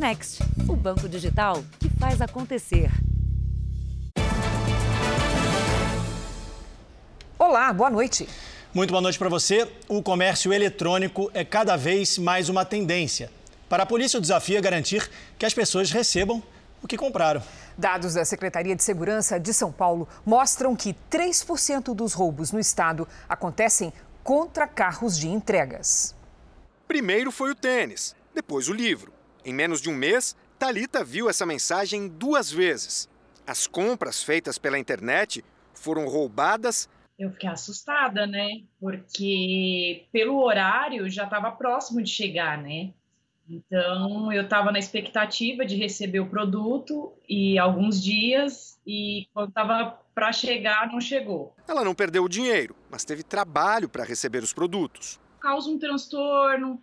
Next, o banco digital que faz acontecer. Olá, boa noite. Muito boa noite para você. O comércio eletrônico é cada vez mais uma tendência. Para a polícia, o desafio é garantir que as pessoas recebam o que compraram. Dados da Secretaria de Segurança de São Paulo mostram que 3% dos roubos no estado acontecem contra carros de entregas. Primeiro foi o tênis, depois o livro. Em menos de um mês, Talita viu essa mensagem duas vezes. As compras feitas pela internet foram roubadas. Eu fiquei assustada, né? Porque pelo horário já estava próximo de chegar, né? Então eu estava na expectativa de receber o produto e alguns dias e quando estava para chegar não chegou. Ela não perdeu o dinheiro, mas teve trabalho para receber os produtos. Causa um transtorno,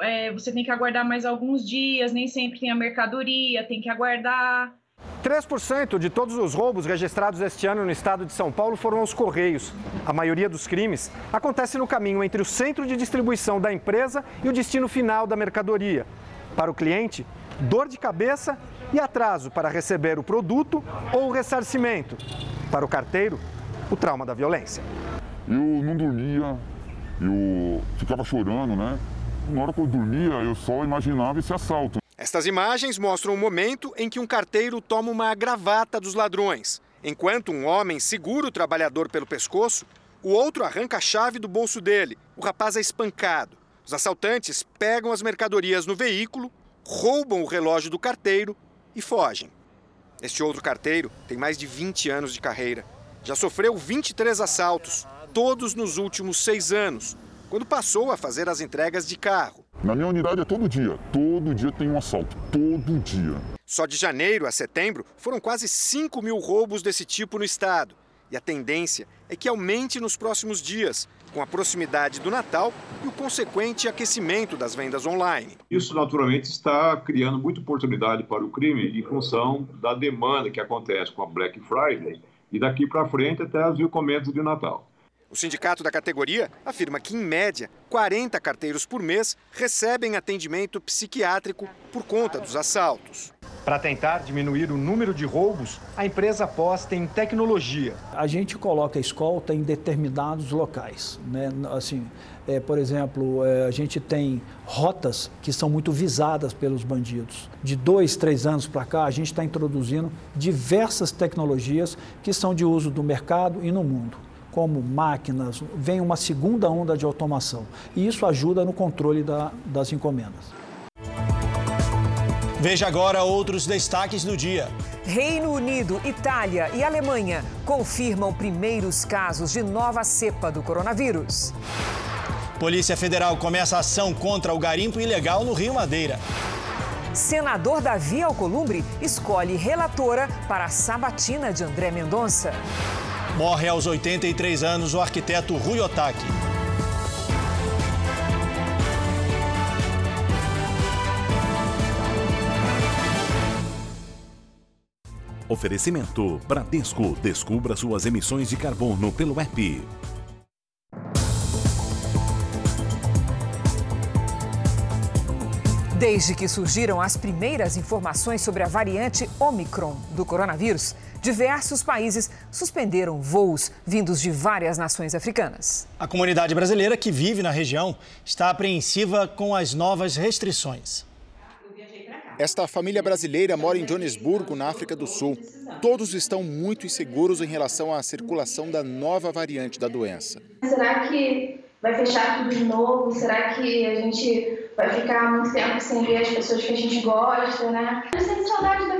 é, você tem que aguardar mais alguns dias, nem sempre tem a mercadoria, tem que aguardar. 3% de todos os roubos registrados este ano no estado de São Paulo foram aos Correios. A maioria dos crimes acontece no caminho entre o centro de distribuição da empresa e o destino final da mercadoria. Para o cliente, dor de cabeça e atraso para receber o produto ou o ressarcimento. Para o carteiro, o trauma da violência. Eu não dormia, eu ficava chorando, né? Na hora que eu dormia, eu só imaginava esse assalto. Estas imagens mostram o momento em que um carteiro toma uma gravata dos ladrões. Enquanto um homem segura o trabalhador pelo pescoço, o outro arranca a chave do bolso dele. O rapaz é espancado. Os assaltantes pegam as mercadorias no veículo, roubam o relógio do carteiro e fogem. Este outro carteiro tem mais de 20 anos de carreira. Já sofreu 23 assaltos, todos nos últimos seis anos quando passou a fazer as entregas de carro. Na minha unidade é todo dia, todo dia tem um assalto, todo dia. Só de janeiro a setembro foram quase 5 mil roubos desse tipo no estado. E a tendência é que aumente nos próximos dias, com a proximidade do Natal e o consequente aquecimento das vendas online. Isso, naturalmente, está criando muita oportunidade para o crime em função da demanda que acontece com a Black Friday e daqui para frente até as encomendas de Natal. O sindicato da categoria afirma que, em média, 40 carteiros por mês recebem atendimento psiquiátrico por conta dos assaltos. Para tentar diminuir o número de roubos, a empresa aposta em tecnologia. A gente coloca a escolta em determinados locais. Né? Assim, é, por exemplo, é, a gente tem rotas que são muito visadas pelos bandidos. De dois, três anos para cá, a gente está introduzindo diversas tecnologias que são de uso do mercado e no mundo como máquinas, vem uma segunda onda de automação. E isso ajuda no controle da, das encomendas. Veja agora outros destaques do dia. Reino Unido, Itália e Alemanha confirmam primeiros casos de nova cepa do coronavírus. Polícia Federal começa ação contra o garimpo ilegal no Rio Madeira. Senador Davi Alcolumbre escolhe relatora para a sabatina de André Mendonça. Morre aos 83 anos o arquiteto Rui Otaki. Oferecimento Bradesco. Descubra suas emissões de carbono pelo app. Desde que surgiram as primeiras informações sobre a variante Omicron do coronavírus, diversos países suspenderam voos vindos de várias nações africanas. A comunidade brasileira que vive na região está apreensiva com as novas restrições. Esta família brasileira mora em Joanesburgo, na África do Sul. Todos estão muito inseguros em relação à circulação da nova variante da doença. Será que vai fechar tudo de novo? Será que a gente vai ficar muito tempo sem ver as pessoas que a gente gosta, né? Eu sinto saudade da né?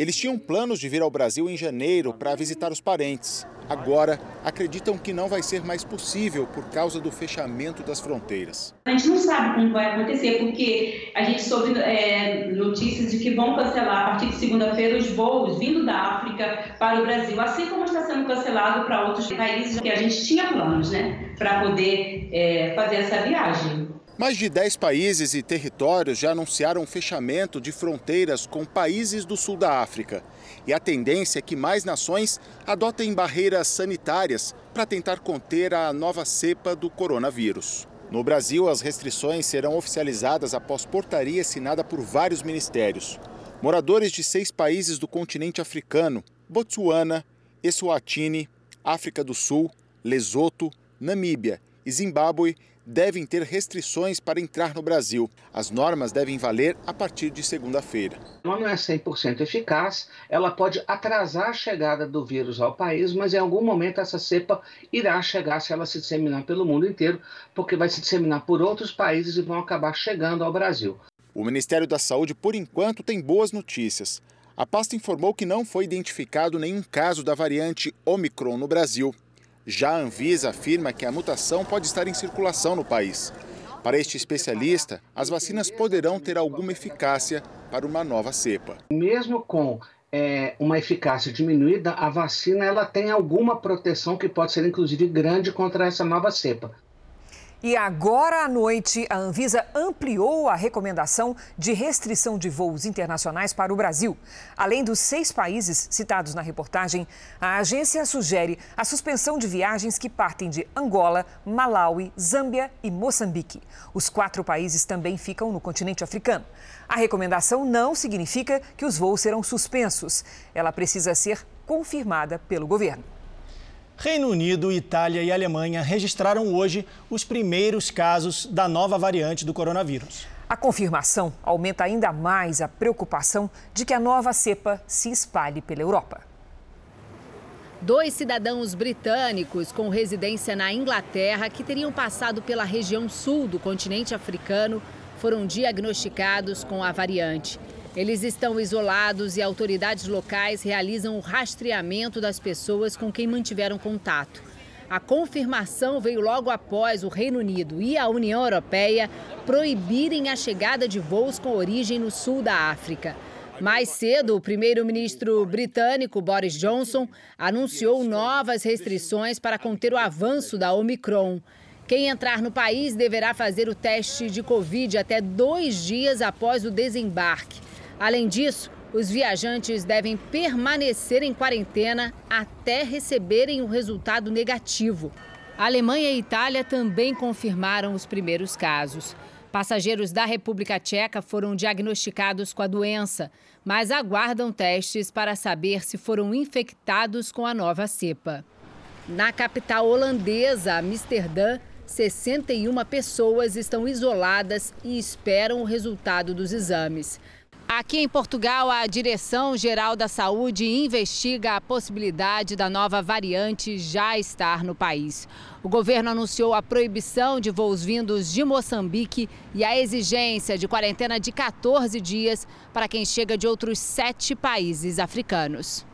Eles tinham planos de vir ao Brasil em janeiro para visitar os parentes. Agora, acreditam que não vai ser mais possível por causa do fechamento das fronteiras. A gente não sabe como vai acontecer, porque a gente soube é, notícias de que vão cancelar a partir de segunda-feira os voos vindo da África para o Brasil, assim como está sendo cancelado para outros países que a gente tinha planos, né, para poder é, fazer essa viagem. Mais de 10 países e territórios já anunciaram fechamento de fronteiras com países do sul da África. E a tendência é que mais nações adotem barreiras sanitárias para tentar conter a nova cepa do coronavírus. No Brasil, as restrições serão oficializadas após portaria assinada por vários ministérios. Moradores de seis países do continente africano, Botsuana, Eswatini, África do Sul, Lesoto, Namíbia e Zimbábue devem ter restrições para entrar no Brasil. As normas devem valer a partir de segunda-feira. Ela não é 100% eficaz, ela pode atrasar a chegada do vírus ao país, mas em algum momento essa cepa irá chegar se ela se disseminar pelo mundo inteiro, porque vai se disseminar por outros países e vão acabar chegando ao Brasil. O Ministério da Saúde, por enquanto, tem boas notícias. A pasta informou que não foi identificado nenhum caso da variante Omicron no Brasil. Já a Anvisa afirma que a mutação pode estar em circulação no país. Para este especialista, as vacinas poderão ter alguma eficácia para uma nova cepa. Mesmo com é, uma eficácia diminuída, a vacina ela tem alguma proteção que pode ser inclusive grande contra essa nova cepa. E agora à noite, a Anvisa ampliou a recomendação de restrição de voos internacionais para o Brasil. Além dos seis países citados na reportagem, a agência sugere a suspensão de viagens que partem de Angola, Malawi, Zâmbia e Moçambique. Os quatro países também ficam no continente africano. A recomendação não significa que os voos serão suspensos. Ela precisa ser confirmada pelo governo. Reino Unido, Itália e Alemanha registraram hoje os primeiros casos da nova variante do coronavírus. A confirmação aumenta ainda mais a preocupação de que a nova cepa se espalhe pela Europa. Dois cidadãos britânicos com residência na Inglaterra que teriam passado pela região sul do continente africano foram diagnosticados com a variante. Eles estão isolados e autoridades locais realizam o rastreamento das pessoas com quem mantiveram contato. A confirmação veio logo após o Reino Unido e a União Europeia proibirem a chegada de voos com origem no sul da África. Mais cedo, o primeiro-ministro britânico Boris Johnson anunciou novas restrições para conter o avanço da Omicron. Quem entrar no país deverá fazer o teste de Covid até dois dias após o desembarque. Além disso, os viajantes devem permanecer em quarentena até receberem o resultado negativo. A Alemanha e a Itália também confirmaram os primeiros casos. Passageiros da República Tcheca foram diagnosticados com a doença, mas aguardam testes para saber se foram infectados com a nova cepa. Na capital holandesa, Amsterdã, 61 pessoas estão isoladas e esperam o resultado dos exames. Aqui em Portugal, a Direção-Geral da Saúde investiga a possibilidade da nova variante já estar no país. O governo anunciou a proibição de voos vindos de Moçambique e a exigência de quarentena de 14 dias para quem chega de outros sete países africanos.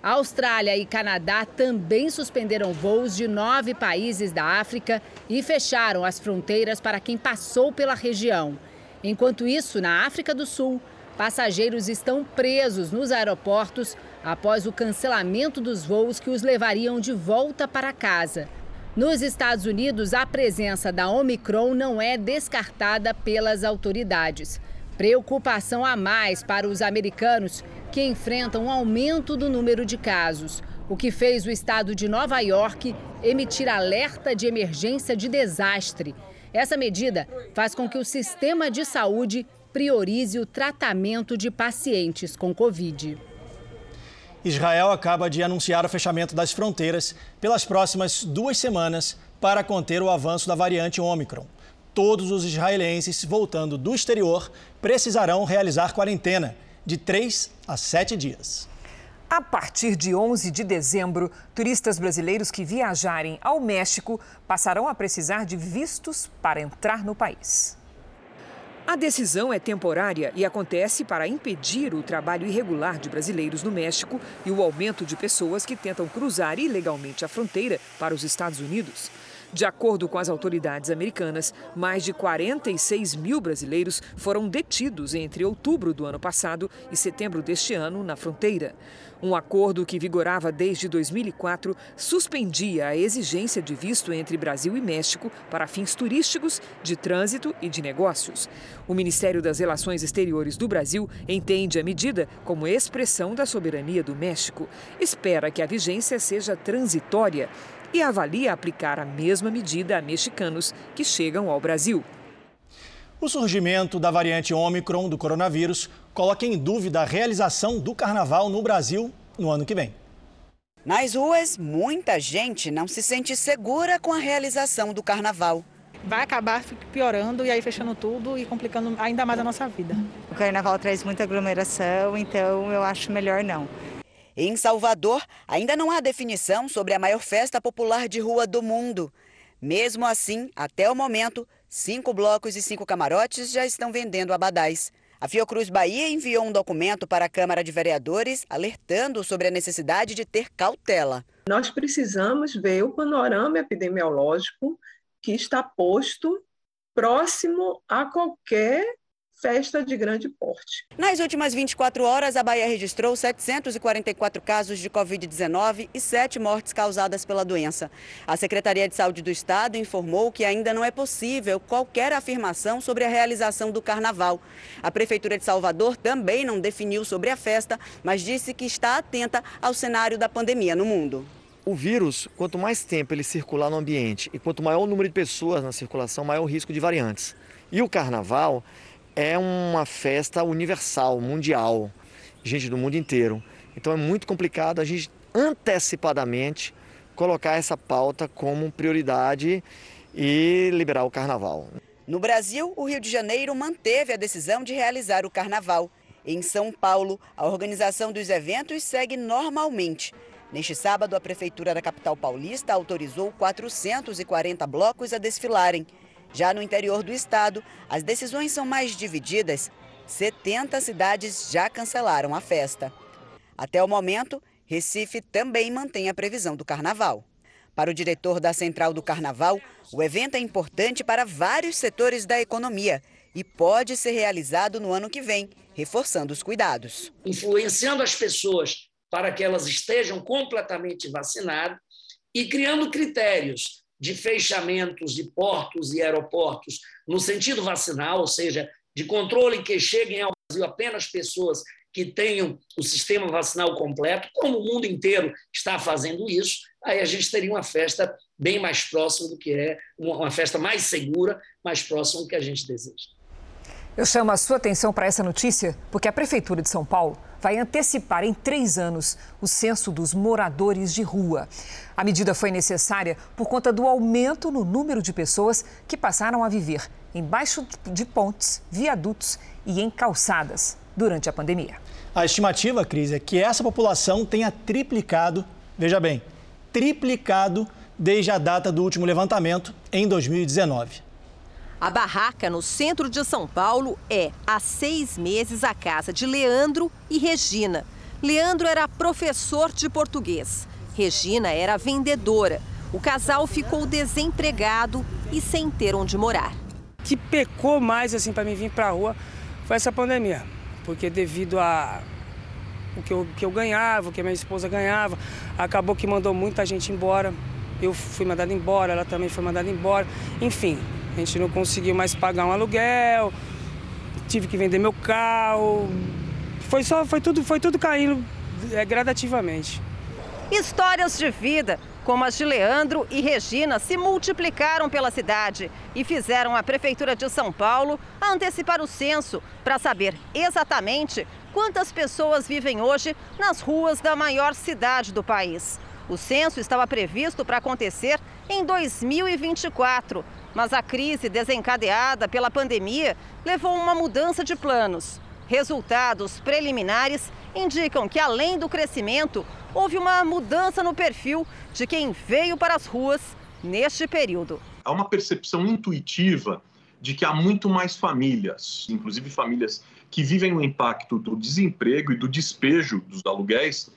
A Austrália e Canadá também suspenderam voos de nove países da África e fecharam as fronteiras para quem passou pela região. Enquanto isso, na África do Sul, Passageiros estão presos nos aeroportos após o cancelamento dos voos que os levariam de volta para casa. Nos Estados Unidos, a presença da Omicron não é descartada pelas autoridades. Preocupação a mais para os americanos que enfrentam um aumento do número de casos, o que fez o estado de Nova York emitir alerta de emergência de desastre. Essa medida faz com que o sistema de saúde priorize o tratamento de pacientes com Covid. Israel acaba de anunciar o fechamento das fronteiras pelas próximas duas semanas para conter o avanço da variante Ômicron. Todos os israelenses voltando do exterior precisarão realizar quarentena de três a sete dias. A partir de 11 de dezembro, turistas brasileiros que viajarem ao México passarão a precisar de vistos para entrar no país. A decisão é temporária e acontece para impedir o trabalho irregular de brasileiros no México e o aumento de pessoas que tentam cruzar ilegalmente a fronteira para os Estados Unidos. De acordo com as autoridades americanas, mais de 46 mil brasileiros foram detidos entre outubro do ano passado e setembro deste ano na fronteira. Um acordo que vigorava desde 2004 suspendia a exigência de visto entre Brasil e México para fins turísticos, de trânsito e de negócios. O Ministério das Relações Exteriores do Brasil entende a medida como expressão da soberania do México. Espera que a vigência seja transitória e avalia aplicar a mesma medida a mexicanos que chegam ao Brasil. O surgimento da variante Ômicron do coronavírus coloca em dúvida a realização do carnaval no Brasil no ano que vem. Nas ruas, muita gente não se sente segura com a realização do carnaval. Vai acabar piorando e aí fechando tudo e complicando ainda mais a nossa vida. O carnaval traz muita aglomeração, então eu acho melhor não. Em Salvador, ainda não há definição sobre a maior festa popular de rua do mundo. Mesmo assim, até o momento, cinco blocos e cinco camarotes já estão vendendo abadás. A Fiocruz Bahia enviou um documento para a Câmara de Vereadores alertando sobre a necessidade de ter cautela. Nós precisamos ver o panorama epidemiológico que está posto próximo a qualquer festa de grande porte. Nas últimas 24 horas, a Bahia registrou 744 casos de Covid-19 e 7 mortes causadas pela doença. A Secretaria de Saúde do Estado informou que ainda não é possível qualquer afirmação sobre a realização do carnaval. A Prefeitura de Salvador também não definiu sobre a festa, mas disse que está atenta ao cenário da pandemia no mundo. O vírus, quanto mais tempo ele circular no ambiente e quanto maior o número de pessoas na circulação, maior o risco de variantes. E o carnaval é uma festa universal, mundial, gente do mundo inteiro. Então é muito complicado a gente antecipadamente colocar essa pauta como prioridade e liberar o carnaval. No Brasil, o Rio de Janeiro manteve a decisão de realizar o carnaval. Em São Paulo, a organização dos eventos segue normalmente. Neste sábado, a Prefeitura da capital paulista autorizou 440 blocos a desfilarem. Já no interior do estado, as decisões são mais divididas. 70 cidades já cancelaram a festa. Até o momento, Recife também mantém a previsão do carnaval. Para o diretor da Central do Carnaval, o evento é importante para vários setores da economia e pode ser realizado no ano que vem, reforçando os cuidados. Influenciando as pessoas para que elas estejam completamente vacinadas e criando critérios de fechamentos de portos e aeroportos no sentido vacinal, ou seja, de controle que cheguem ao Brasil apenas pessoas que tenham o sistema vacinal completo, como o mundo inteiro está fazendo isso, aí a gente teria uma festa bem mais próxima do que é, uma festa mais segura, mais próxima do que a gente deseja. Eu chamo a sua atenção para essa notícia porque a Prefeitura de São Paulo vai antecipar em três anos o censo dos moradores de rua. A medida foi necessária por conta do aumento no número de pessoas que passaram a viver embaixo de pontes, viadutos e em calçadas durante a pandemia. A estimativa, Cris, é que essa população tenha triplicado, veja bem, triplicado desde a data do último levantamento em 2019. A barraca no centro de São Paulo é, há seis meses, a casa de Leandro e Regina. Leandro era professor de português. Regina era vendedora. O casal ficou desempregado e sem ter onde morar. Que pecou mais assim para mim vir para a rua foi essa pandemia, porque devido a o que eu, que eu ganhava, o que a minha esposa ganhava, acabou que mandou muita gente embora. Eu fui mandada embora, ela também foi mandada embora. Enfim, a gente não conseguiu mais pagar um aluguel, tive que vender meu carro. Foi só, foi tudo, foi tudo caindo é, gradativamente. Histórias de vida, como as de Leandro e Regina, se multiplicaram pela cidade e fizeram a Prefeitura de São Paulo antecipar o censo para saber exatamente quantas pessoas vivem hoje nas ruas da maior cidade do país. O censo estava previsto para acontecer em 2024, mas a crise desencadeada pela pandemia levou a uma mudança de planos. Resultados preliminares indicam que, além do crescimento, houve uma mudança no perfil de quem veio para as ruas neste período. Há uma percepção intuitiva de que há muito mais famílias, inclusive famílias que vivem o impacto do desemprego e do despejo dos aluguéis,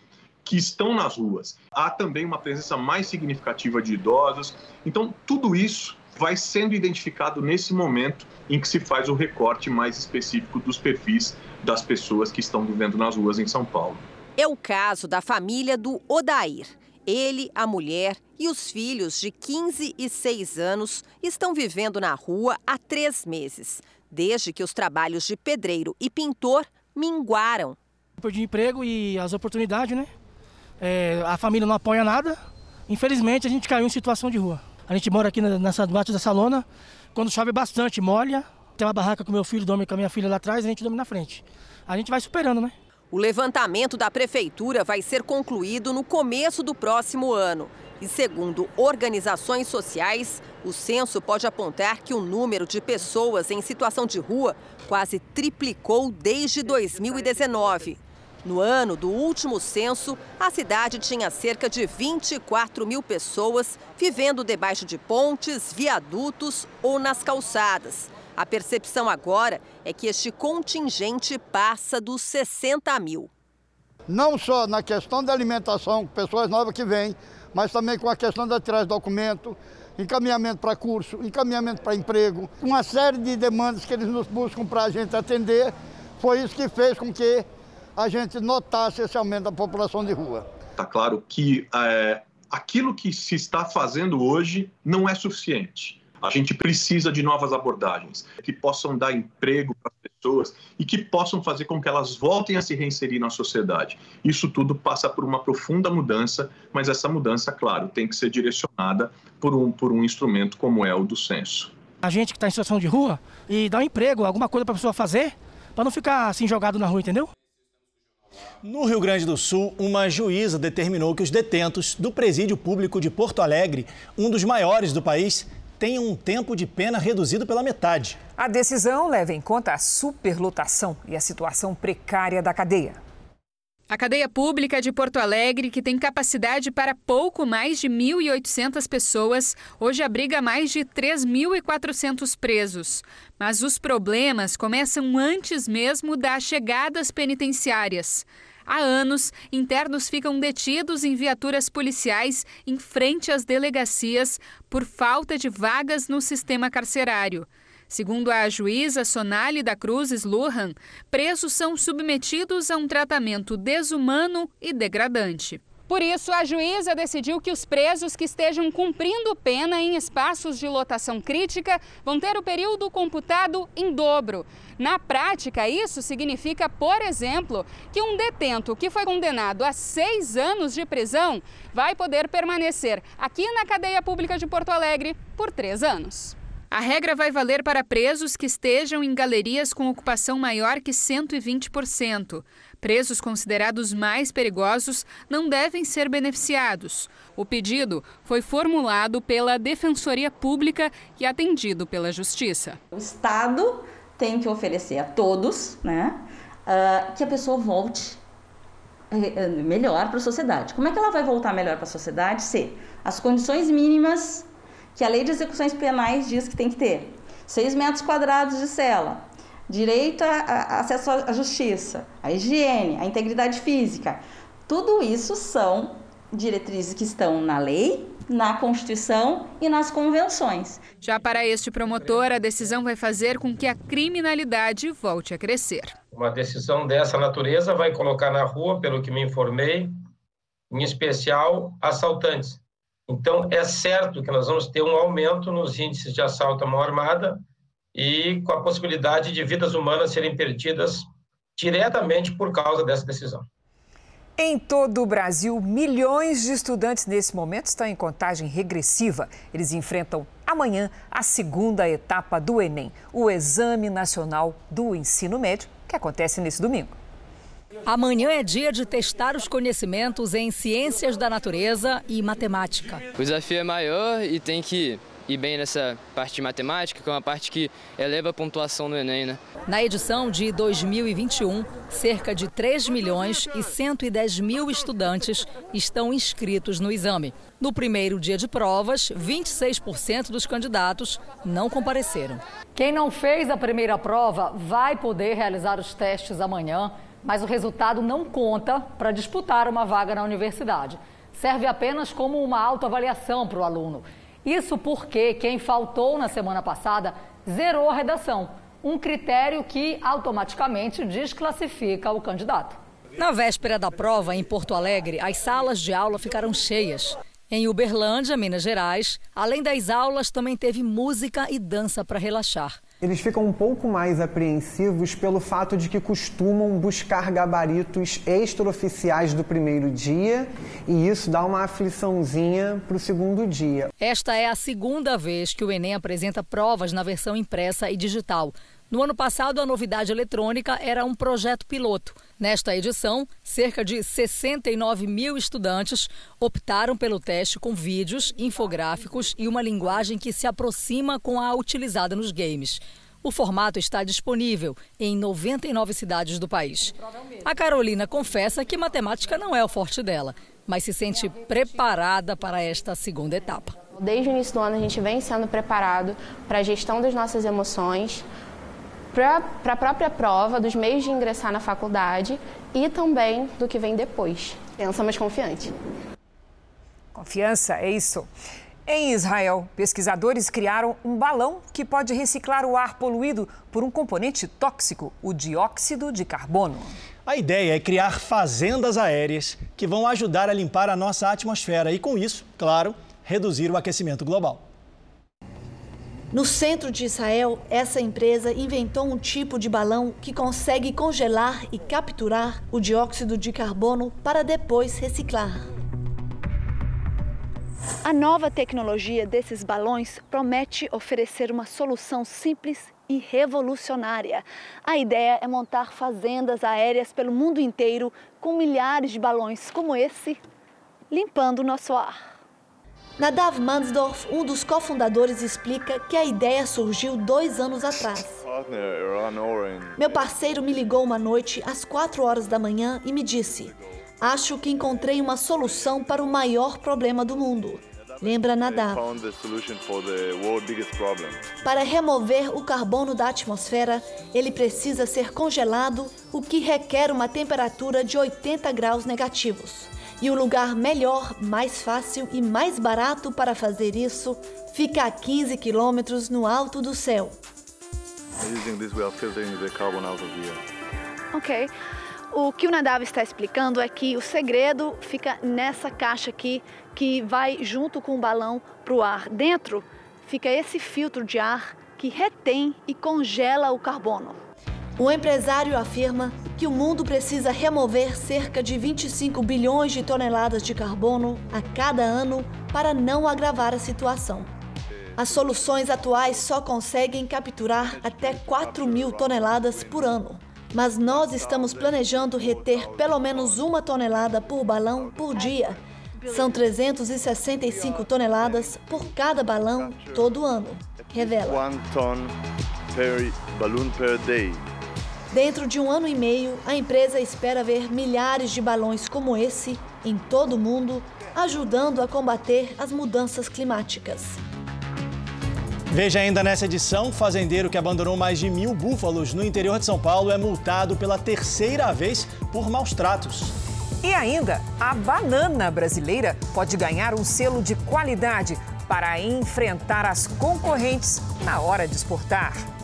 que estão nas ruas. Há também uma presença mais significativa de idosos. Então, tudo isso vai sendo identificado nesse momento em que se faz o recorte mais específico dos perfis das pessoas que estão vivendo nas ruas em São Paulo. É o caso da família do Odair. Ele, a mulher e os filhos de 15 e 6 anos estão vivendo na rua há três meses, desde que os trabalhos de pedreiro e pintor minguaram. Perdi emprego e as oportunidades, né? É, a família não apoia nada, Infelizmente, a gente caiu em situação de rua. A gente mora aqui nessa debaixo dessa lona. Quando chove bastante, molha. Tem uma barraca com meu filho, dorme com a minha filha lá atrás, a gente dorme na frente. A gente vai superando, né? O levantamento da prefeitura vai ser concluído no começo do próximo ano. E segundo organizações sociais, o censo pode apontar que o número de pessoas em situação de rua quase triplicou desde 2019. No ano do último censo, a cidade tinha cerca de 24 mil pessoas vivendo debaixo de pontes, viadutos ou nas calçadas. A percepção agora é que este contingente passa dos 60 mil. Não só na questão da alimentação, pessoas novas que vêm, mas também com a questão da trás documento, encaminhamento para curso, encaminhamento para emprego, uma série de demandas que eles nos buscam para a gente atender. Foi isso que fez com que a gente notasse esse aumento da população de rua. Está claro que é, aquilo que se está fazendo hoje não é suficiente. A gente precisa de novas abordagens que possam dar emprego para as pessoas e que possam fazer com que elas voltem a se reinserir na sociedade. Isso tudo passa por uma profunda mudança, mas essa mudança, claro, tem que ser direcionada por um, por um instrumento como é o do censo. A gente que está em situação de rua e dá um emprego, alguma coisa para a pessoa fazer, para não ficar assim jogado na rua, entendeu? No Rio Grande do Sul, uma juíza determinou que os detentos do Presídio Público de Porto Alegre, um dos maiores do país, tenham um tempo de pena reduzido pela metade. A decisão leva em conta a superlotação e a situação precária da cadeia. A cadeia pública de Porto Alegre, que tem capacidade para pouco mais de 1.800 pessoas, hoje abriga mais de 3.400 presos. Mas os problemas começam antes mesmo das chegadas penitenciárias. Há anos, internos ficam detidos em viaturas policiais em frente às delegacias por falta de vagas no sistema carcerário. Segundo a juíza Sonali da Cruz Sluhan, presos são submetidos a um tratamento desumano e degradante. Por isso, a juíza decidiu que os presos que estejam cumprindo pena em espaços de lotação crítica vão ter o período computado em dobro. Na prática, isso significa, por exemplo, que um detento que foi condenado a seis anos de prisão vai poder permanecer aqui na cadeia pública de Porto Alegre por três anos. A regra vai valer para presos que estejam em galerias com ocupação maior que 120%. Presos considerados mais perigosos não devem ser beneficiados. O pedido foi formulado pela Defensoria Pública e atendido pela Justiça. O Estado tem que oferecer a todos né, uh, que a pessoa volte eh, eh, melhor para a sociedade. Como é que ela vai voltar melhor para a sociedade? Se as condições mínimas que a lei de execuções penais diz que tem que ter. seis metros quadrados de cela, direito a, a acesso à justiça, a higiene, a integridade física. Tudo isso são diretrizes que estão na lei, na Constituição e nas convenções. Já para este promotor, a decisão vai fazer com que a criminalidade volte a crescer. Uma decisão dessa natureza vai colocar na rua, pelo que me informei, em especial assaltantes, então, é certo que nós vamos ter um aumento nos índices de assalto à mão armada e com a possibilidade de vidas humanas serem perdidas diretamente por causa dessa decisão. Em todo o Brasil, milhões de estudantes nesse momento estão em contagem regressiva. Eles enfrentam amanhã a segunda etapa do Enem, o Exame Nacional do Ensino Médio, que acontece nesse domingo. Amanhã é dia de testar os conhecimentos em ciências da natureza e matemática. O desafio é maior e tem que ir bem nessa parte de matemática, que é uma parte que eleva a pontuação no Enem, né? Na edição de 2021, cerca de 3 milhões e 110 mil estudantes estão inscritos no exame. No primeiro dia de provas, 26% dos candidatos não compareceram. Quem não fez a primeira prova vai poder realizar os testes amanhã mas o resultado não conta para disputar uma vaga na universidade. Serve apenas como uma autoavaliação para o aluno. Isso porque quem faltou na semana passada zerou a redação, um critério que automaticamente desclassifica o candidato. Na véspera da prova, em Porto Alegre, as salas de aula ficaram cheias. Em Uberlândia, Minas Gerais, além das aulas, também teve música e dança para relaxar. Eles ficam um pouco mais apreensivos pelo fato de que costumam buscar gabaritos extraoficiais do primeiro dia e isso dá uma afliçãozinha para o segundo dia. Esta é a segunda vez que o Enem apresenta provas na versão impressa e digital. No ano passado, a novidade eletrônica era um projeto piloto. Nesta edição, cerca de 69 mil estudantes optaram pelo teste com vídeos, infográficos e uma linguagem que se aproxima com a utilizada nos games. O formato está disponível em 99 cidades do país. A Carolina confessa que matemática não é o forte dela, mas se sente preparada para esta segunda etapa. Desde o início do ano, a gente vem sendo preparado para a gestão das nossas emoções, para a própria prova, dos meios de ingressar na faculdade e também do que vem depois. Pensamos confiante. Confiança, é isso. Em Israel, pesquisadores criaram um balão que pode reciclar o ar poluído por um componente tóxico, o dióxido de carbono. A ideia é criar fazendas aéreas que vão ajudar a limpar a nossa atmosfera e, com isso, claro, reduzir o aquecimento global. No centro de Israel, essa empresa inventou um tipo de balão que consegue congelar e capturar o dióxido de carbono para depois reciclar. A nova tecnologia desses balões promete oferecer uma solução simples e revolucionária. A ideia é montar fazendas aéreas pelo mundo inteiro com milhares de balões como esse, limpando o nosso ar. Nadav Mansdorf, um dos cofundadores, explica que a ideia surgiu dois anos atrás. Meu parceiro me ligou uma noite às quatro horas da manhã e me disse: Acho que encontrei uma solução para o maior problema do mundo. Lembra Nadav. Para remover o carbono da atmosfera, ele precisa ser congelado, o que requer uma temperatura de 80 graus negativos. E o lugar melhor, mais fácil e mais barato para fazer isso fica a 15 quilômetros no alto do céu. Ok. O que o Nadav está explicando é que o segredo fica nessa caixa aqui que vai junto com o balão para o ar. Dentro fica esse filtro de ar que retém e congela o carbono. O empresário afirma que o mundo precisa remover cerca de 25 bilhões de toneladas de carbono a cada ano para não agravar a situação. As soluções atuais só conseguem capturar até 4 mil toneladas por ano. Mas nós estamos planejando reter pelo menos uma tonelada por balão por dia. São 365 toneladas por cada balão todo ano, revela. One ton per balloon per day. Dentro de um ano e meio, a empresa espera ver milhares de balões como esse em todo o mundo, ajudando a combater as mudanças climáticas. Veja ainda nessa edição: fazendeiro que abandonou mais de mil búfalos no interior de São Paulo é multado pela terceira vez por maus tratos. E ainda, a banana brasileira pode ganhar um selo de qualidade para enfrentar as concorrentes na hora de exportar.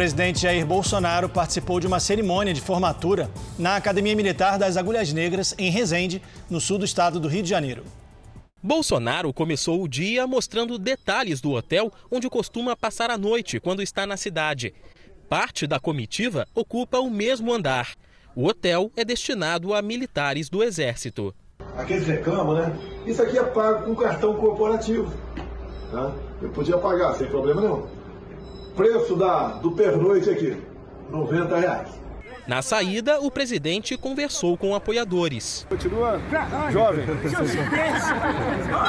Presidente Jair Bolsonaro participou de uma cerimônia de formatura na Academia Militar das Agulhas Negras, em Resende, no sul do estado do Rio de Janeiro. Bolsonaro começou o dia mostrando detalhes do hotel onde costuma passar a noite quando está na cidade. Parte da comitiva ocupa o mesmo andar. O hotel é destinado a militares do Exército. Aqui eles reclamam, né? Isso aqui é pago com cartão corporativo. Tá? Eu podia pagar sem problema nenhum. Preço da, do pernoite aqui, 90 reais. Na saída, o presidente conversou com apoiadores. Continua jovem.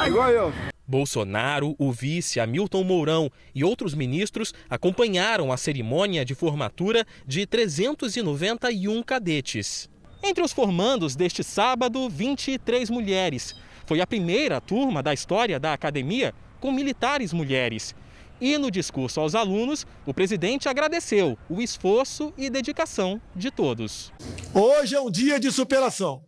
Igual eu. Bolsonaro, o vice Hamilton Mourão e outros ministros acompanharam a cerimônia de formatura de 391 cadetes. Entre os formandos deste sábado, 23 mulheres. Foi a primeira turma da história da academia com militares mulheres. E no discurso aos alunos, o presidente agradeceu o esforço e dedicação de todos. Hoje é um dia de superação.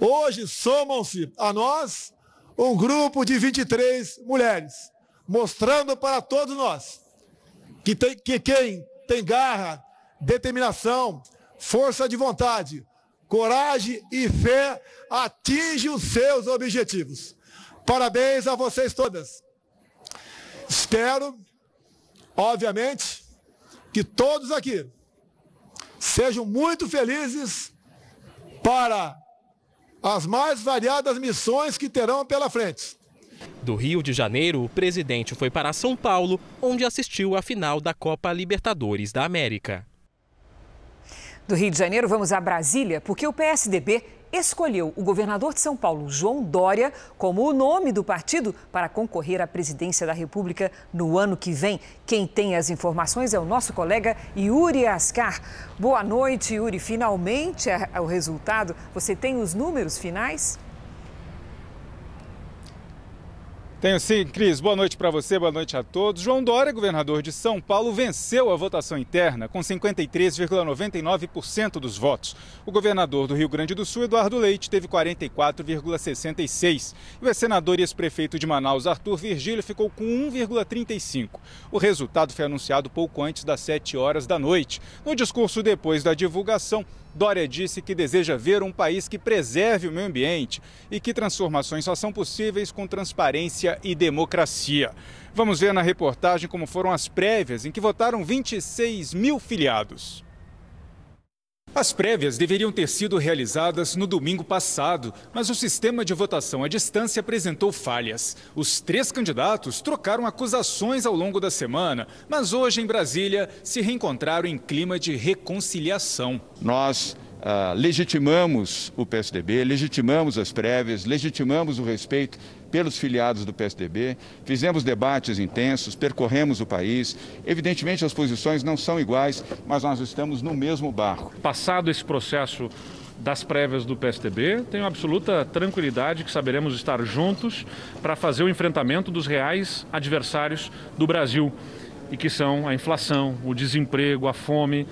Hoje somam-se a nós um grupo de 23 mulheres, mostrando para todos nós que, tem, que quem tem garra, determinação, força de vontade, coragem e fé atinge os seus objetivos. Parabéns a vocês todas. Espero, obviamente, que todos aqui sejam muito felizes para as mais variadas missões que terão pela frente. Do Rio de Janeiro, o presidente foi para São Paulo, onde assistiu à final da Copa Libertadores da América. Do Rio de Janeiro, vamos a Brasília, porque o PSDB escolheu o governador de São Paulo, João Dória, como o nome do partido para concorrer à presidência da República no ano que vem. Quem tem as informações é o nosso colega Yuri Ascar. Boa noite, Yuri. Finalmente é o resultado. Você tem os números finais? Tenho sim, Cris. Boa noite para você, boa noite a todos. João Dória, governador de São Paulo, venceu a votação interna com 53,99% dos votos. O governador do Rio Grande do Sul, Eduardo Leite, teve 44,66%. E o senador e ex-prefeito de Manaus, Arthur Virgílio, ficou com 1,35%. O resultado foi anunciado pouco antes das 7 horas da noite. No discurso depois da divulgação, Dória disse que deseja ver um país que preserve o meio ambiente e que transformações só são possíveis com transparência e democracia. Vamos ver na reportagem como foram as prévias em que votaram 26 mil filiados. As prévias deveriam ter sido realizadas no domingo passado, mas o sistema de votação à distância apresentou falhas. Os três candidatos trocaram acusações ao longo da semana, mas hoje em Brasília se reencontraram em clima de reconciliação. Nós ah, legitimamos o PSDB, legitimamos as prévias, legitimamos o respeito pelos filiados do PSDB, fizemos debates intensos, percorremos o país. Evidentemente, as posições não são iguais, mas nós estamos no mesmo barco. Passado esse processo das prévias do PSDB, tenho absoluta tranquilidade que saberemos estar juntos para fazer o enfrentamento dos reais adversários do Brasil, e que são a inflação, o desemprego, a fome,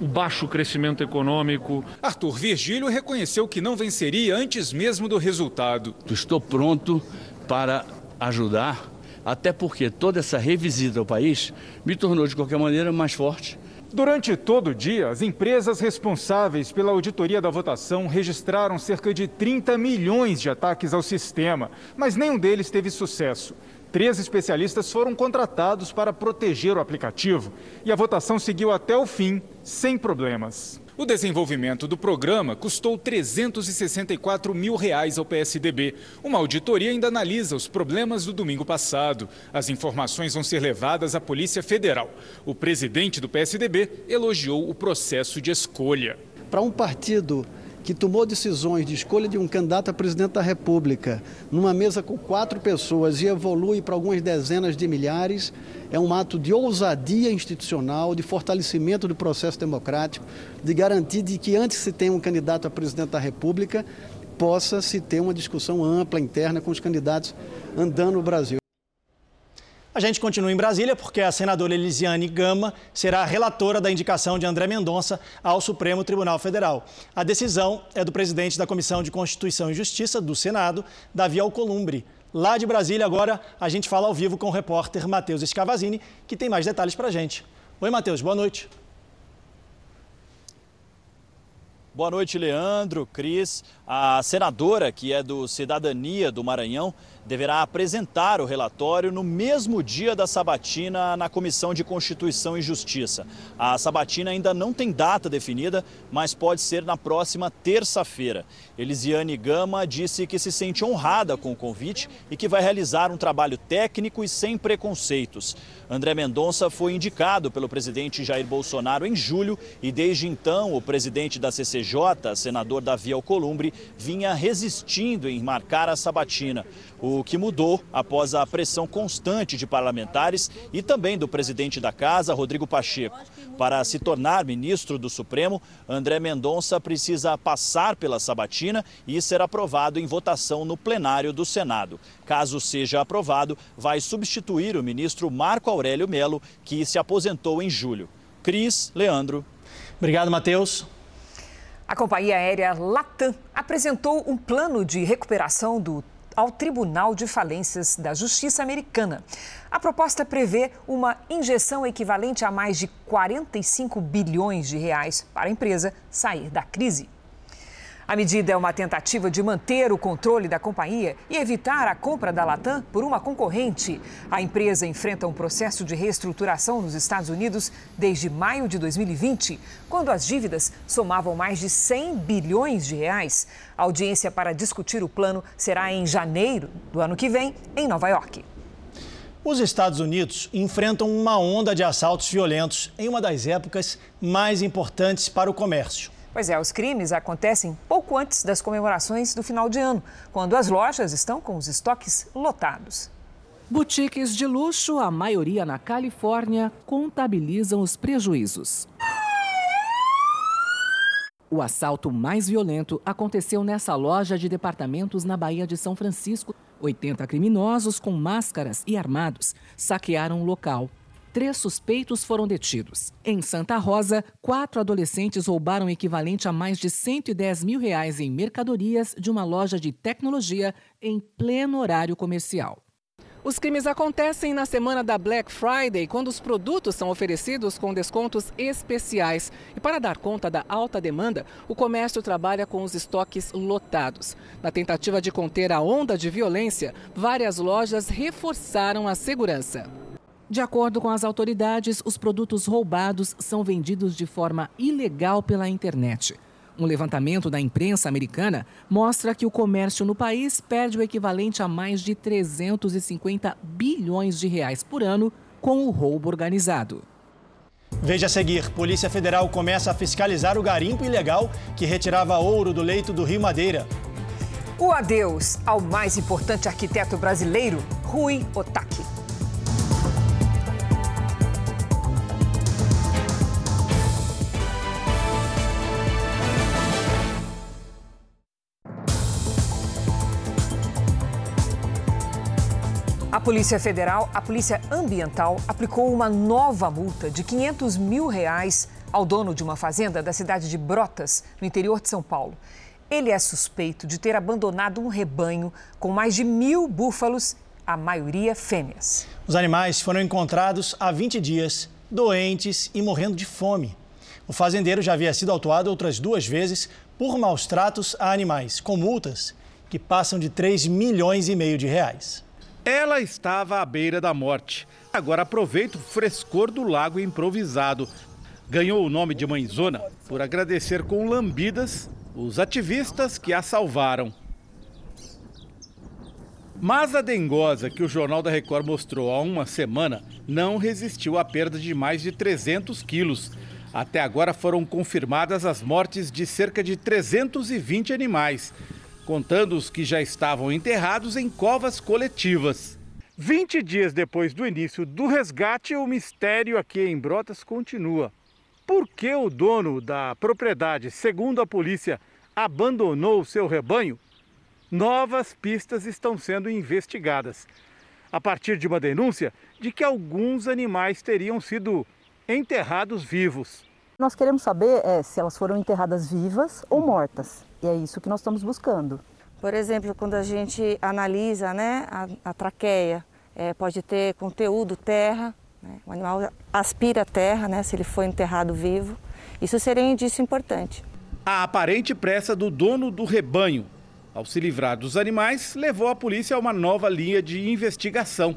o baixo crescimento econômico. Arthur Virgílio reconheceu que não venceria antes mesmo do resultado. Estou pronto para ajudar, até porque toda essa revisita ao país me tornou de qualquer maneira mais forte. Durante todo o dia, as empresas responsáveis pela auditoria da votação registraram cerca de 30 milhões de ataques ao sistema, mas nenhum deles teve sucesso. Três especialistas foram contratados para proteger o aplicativo e a votação seguiu até o fim, sem problemas. O desenvolvimento do programa custou 364 mil reais ao PSDB. Uma auditoria ainda analisa os problemas do domingo passado. As informações vão ser levadas à Polícia Federal. O presidente do PSDB elogiou o processo de escolha. Para um partido que tomou decisões de escolha de um candidato a presidente da República numa mesa com quatro pessoas e evolui para algumas dezenas de milhares, é um ato de ousadia institucional, de fortalecimento do processo democrático, de garantir de que antes se tenha um candidato a presidente da República, possa se ter uma discussão ampla interna com os candidatos andando no Brasil. A gente continua em Brasília porque a senadora Elisiane Gama será a relatora da indicação de André Mendonça ao Supremo Tribunal Federal. A decisão é do presidente da Comissão de Constituição e Justiça do Senado, Davi Alcolumbre. Lá de Brasília, agora, a gente fala ao vivo com o repórter Matheus Escavazini, que tem mais detalhes para a gente. Oi, Matheus, boa noite. Boa noite, Leandro, Cris. A senadora, que é do Cidadania do Maranhão, deverá apresentar o relatório no mesmo dia da sabatina na Comissão de Constituição e Justiça. A sabatina ainda não tem data definida, mas pode ser na próxima terça-feira. Elisiane Gama disse que se sente honrada com o convite e que vai realizar um trabalho técnico e sem preconceitos. André Mendonça foi indicado pelo presidente Jair Bolsonaro em julho e desde então o presidente da CCJ, senador Davi Alcolumbre, vinha resistindo em marcar a sabatina o que mudou após a pressão constante de parlamentares e também do presidente da Casa, Rodrigo Pacheco. Para se tornar ministro do Supremo, André Mendonça precisa passar pela sabatina e ser aprovado em votação no plenário do Senado. Caso seja aprovado, vai substituir o ministro Marco Aurélio Melo, que se aposentou em julho. Cris, Leandro. Obrigado, Matheus. A companhia aérea Latam apresentou um plano de recuperação do ao Tribunal de Falências da Justiça Americana. A proposta prevê uma injeção equivalente a mais de 45 bilhões de reais para a empresa sair da crise. A medida é uma tentativa de manter o controle da companhia e evitar a compra da Latam por uma concorrente. A empresa enfrenta um processo de reestruturação nos Estados Unidos desde maio de 2020, quando as dívidas somavam mais de 100 bilhões de reais. A audiência para discutir o plano será em janeiro do ano que vem, em Nova York. Os Estados Unidos enfrentam uma onda de assaltos violentos em uma das épocas mais importantes para o comércio. Pois é, os crimes acontecem pouco antes das comemorações do final de ano, quando as lojas estão com os estoques lotados. Boutiques de luxo, a maioria na Califórnia, contabilizam os prejuízos. O assalto mais violento aconteceu nessa loja de departamentos na Baía de São Francisco. 80 criminosos com máscaras e armados saquearam o local três suspeitos foram detidos. Em Santa Rosa, quatro adolescentes roubaram o equivalente a mais de 110 mil reais em mercadorias de uma loja de tecnologia em pleno horário comercial. Os crimes acontecem na semana da Black Friday, quando os produtos são oferecidos com descontos especiais. E para dar conta da alta demanda, o comércio trabalha com os estoques lotados. Na tentativa de conter a onda de violência, várias lojas reforçaram a segurança. De acordo com as autoridades, os produtos roubados são vendidos de forma ilegal pela internet. Um levantamento da imprensa americana mostra que o comércio no país perde o equivalente a mais de 350 bilhões de reais por ano com o roubo organizado. Veja a seguir: Polícia Federal começa a fiscalizar o garimpo ilegal que retirava ouro do leito do Rio Madeira. O adeus ao mais importante arquiteto brasileiro, Rui Otaki. Polícia Federal, a Polícia Ambiental, aplicou uma nova multa de 500 mil reais ao dono de uma fazenda da cidade de Brotas, no interior de São Paulo. Ele é suspeito de ter abandonado um rebanho com mais de mil búfalos, a maioria fêmeas. Os animais foram encontrados há 20 dias, doentes e morrendo de fome. O fazendeiro já havia sido autuado outras duas vezes por maus tratos a animais, com multas que passam de 3 milhões e meio de reais. Ela estava à beira da morte. Agora aproveita o frescor do lago improvisado. Ganhou o nome de Mãezona por agradecer com lambidas os ativistas que a salvaram. Mas a dengosa que o Jornal da Record mostrou há uma semana não resistiu à perda de mais de 300 quilos. Até agora foram confirmadas as mortes de cerca de 320 animais contando os que já estavam enterrados em covas coletivas. 20 dias depois do início do resgate, o mistério aqui em Brotas continua. Por que o dono da propriedade, segundo a polícia, abandonou seu rebanho? Novas pistas estão sendo investigadas. A partir de uma denúncia de que alguns animais teriam sido enterrados vivos. Nós queremos saber é, se elas foram enterradas vivas ou mortas. E é isso que nós estamos buscando. Por exemplo, quando a gente analisa né, a, a traqueia, é, pode ter conteúdo terra, né? o animal aspira terra né, se ele foi enterrado vivo. Isso seria um indício importante. A aparente pressa do dono do rebanho ao se livrar dos animais levou a polícia a uma nova linha de investigação.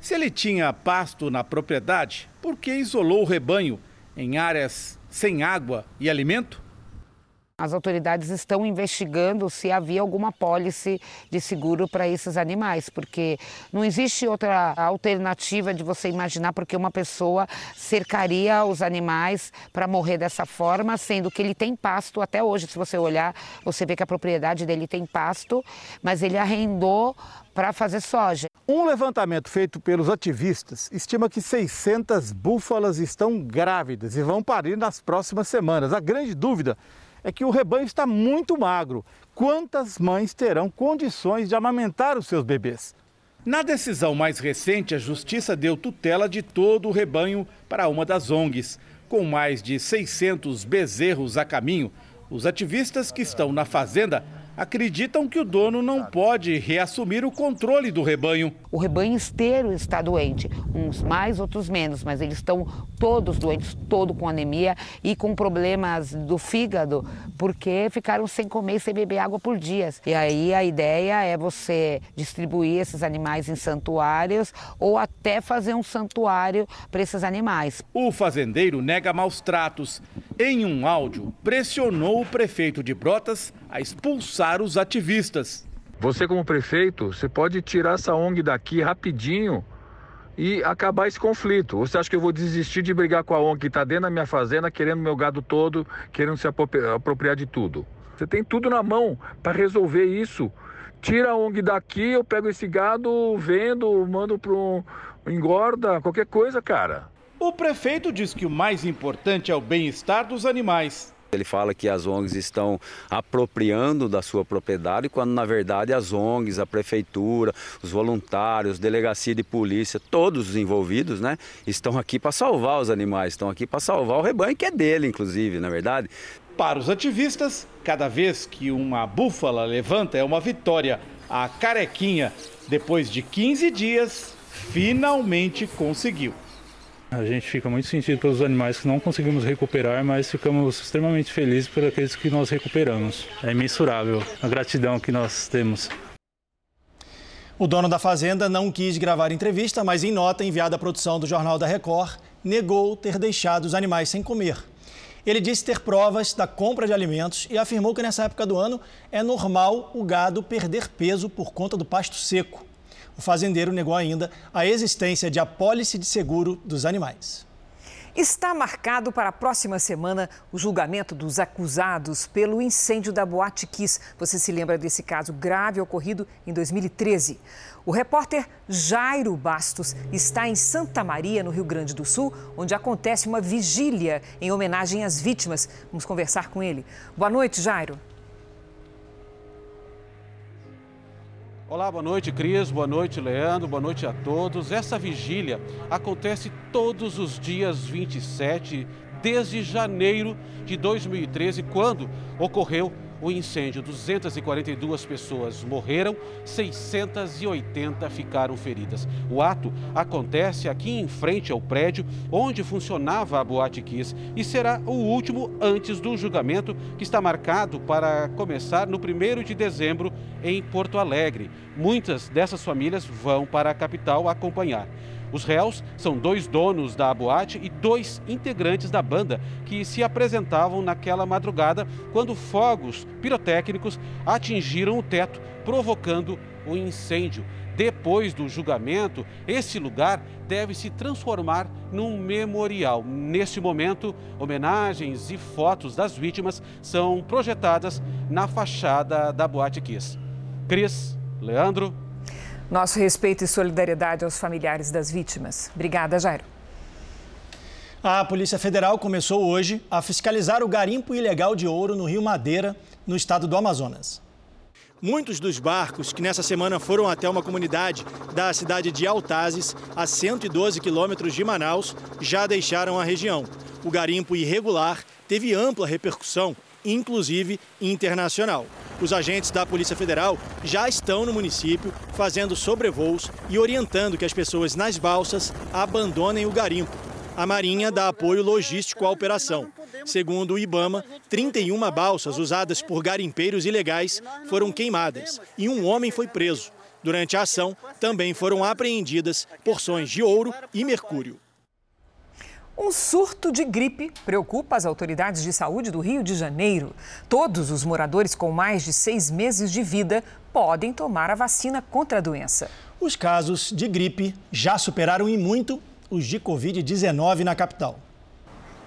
Se ele tinha pasto na propriedade, por que isolou o rebanho em áreas sem água e alimento? As autoridades estão investigando se havia alguma pólice de seguro para esses animais, porque não existe outra alternativa de você imaginar porque uma pessoa cercaria os animais para morrer dessa forma, sendo que ele tem pasto até hoje. Se você olhar, você vê que a propriedade dele tem pasto, mas ele arrendou para fazer soja. Um levantamento feito pelos ativistas estima que 600 búfalas estão grávidas e vão parir nas próximas semanas. A grande dúvida é que o rebanho está muito magro. Quantas mães terão condições de amamentar os seus bebês? Na decisão mais recente, a Justiça deu tutela de todo o rebanho para uma das ONGs. Com mais de 600 bezerros a caminho, os ativistas que estão na fazenda acreditam que o dono não pode reassumir o controle do rebanho. O rebanho inteiro está doente, uns mais, outros menos, mas eles estão todos doentes, todo com anemia e com problemas do fígado, porque ficaram sem comer e sem beber água por dias. E aí a ideia é você distribuir esses animais em santuários ou até fazer um santuário para esses animais. O fazendeiro nega maus tratos. Em um áudio, pressionou o prefeito de Brotas a expulsar os ativistas. Você como prefeito, você pode tirar essa ONG daqui rapidinho e acabar esse conflito. Você acha que eu vou desistir de brigar com a ONG que está dentro da minha fazenda, querendo meu gado todo, querendo se apropriar de tudo? Você tem tudo na mão para resolver isso. Tira a ONG daqui, eu pego esse gado, vendo, mando para um engorda, qualquer coisa, cara. O prefeito diz que o mais importante é o bem-estar dos animais. Ele fala que as ONGs estão apropriando da sua propriedade, quando na verdade as ONGs, a prefeitura, os voluntários, delegacia de polícia, todos os envolvidos, né, estão aqui para salvar os animais, estão aqui para salvar o rebanho que é dele, inclusive, na é verdade. Para os ativistas, cada vez que uma búfala levanta é uma vitória. A carequinha, depois de 15 dias, finalmente conseguiu. A gente fica muito sentido pelos animais que não conseguimos recuperar, mas ficamos extremamente felizes por aqueles que nós recuperamos. É imensurável a gratidão que nós temos. O dono da fazenda não quis gravar entrevista, mas em nota enviada à produção do Jornal da Record, negou ter deixado os animais sem comer. Ele disse ter provas da compra de alimentos e afirmou que nessa época do ano é normal o gado perder peso por conta do pasto seco. O fazendeiro negou ainda a existência de apólice de seguro dos animais. Está marcado para a próxima semana o julgamento dos acusados pelo incêndio da Boate Kiss. Você se lembra desse caso grave ocorrido em 2013? O repórter Jairo Bastos está em Santa Maria, no Rio Grande do Sul, onde acontece uma vigília em homenagem às vítimas. Vamos conversar com ele. Boa noite, Jairo. Olá, boa noite, Cris. Boa noite, Leandro. Boa noite a todos. Essa vigília acontece todos os dias 27, desde janeiro de 2013, quando ocorreu o incêndio. 242 pessoas morreram, 680 ficaram feridas. O ato acontece aqui em frente ao prédio onde funcionava a Boate Kiss e será o último antes do julgamento que está marcado para começar no 1 de dezembro em Porto Alegre. Muitas dessas famílias vão para a capital acompanhar. Os réus são dois donos da boate e dois integrantes da banda que se apresentavam naquela madrugada quando fogos pirotécnicos atingiram o teto, provocando o incêndio. Depois do julgamento, esse lugar deve se transformar num memorial. Neste momento, homenagens e fotos das vítimas são projetadas na fachada da Boate Kiss. Cris, Leandro, nosso respeito e solidariedade aos familiares das vítimas. Obrigada, Jairo. A Polícia Federal começou hoje a fiscalizar o garimpo ilegal de ouro no Rio Madeira, no estado do Amazonas. Muitos dos barcos que nessa semana foram até uma comunidade da cidade de Altazes, a 112 quilômetros de Manaus, já deixaram a região. O garimpo irregular teve ampla repercussão, inclusive internacional. Os agentes da Polícia Federal já estão no município fazendo sobrevoos e orientando que as pessoas nas balsas abandonem o garimpo. A Marinha dá apoio logístico à operação. Segundo o Ibama, 31 balsas usadas por garimpeiros ilegais foram queimadas e um homem foi preso. Durante a ação, também foram apreendidas porções de ouro e mercúrio. Um surto de gripe preocupa as autoridades de saúde do Rio de Janeiro. Todos os moradores com mais de seis meses de vida podem tomar a vacina contra a doença. Os casos de gripe já superaram em muito os de Covid-19 na capital.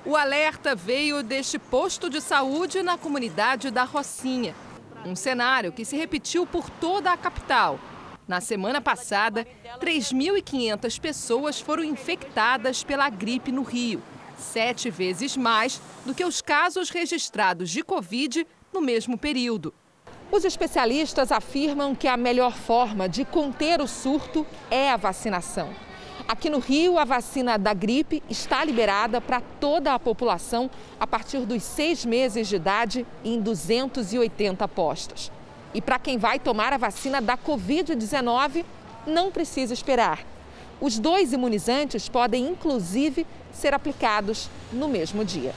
O alerta veio deste posto de saúde na comunidade da Rocinha. Um cenário que se repetiu por toda a capital na semana passada, 3.500 pessoas foram infectadas pela gripe no Rio, sete vezes mais do que os casos registrados de Covid no mesmo período. Os especialistas afirmam que a melhor forma de conter o surto é a vacinação. Aqui no Rio, a vacina da gripe está liberada para toda a população a partir dos seis meses de idade em 280 postos. E para quem vai tomar a vacina da Covid-19, não precisa esperar. Os dois imunizantes podem, inclusive, ser aplicados no mesmo dia.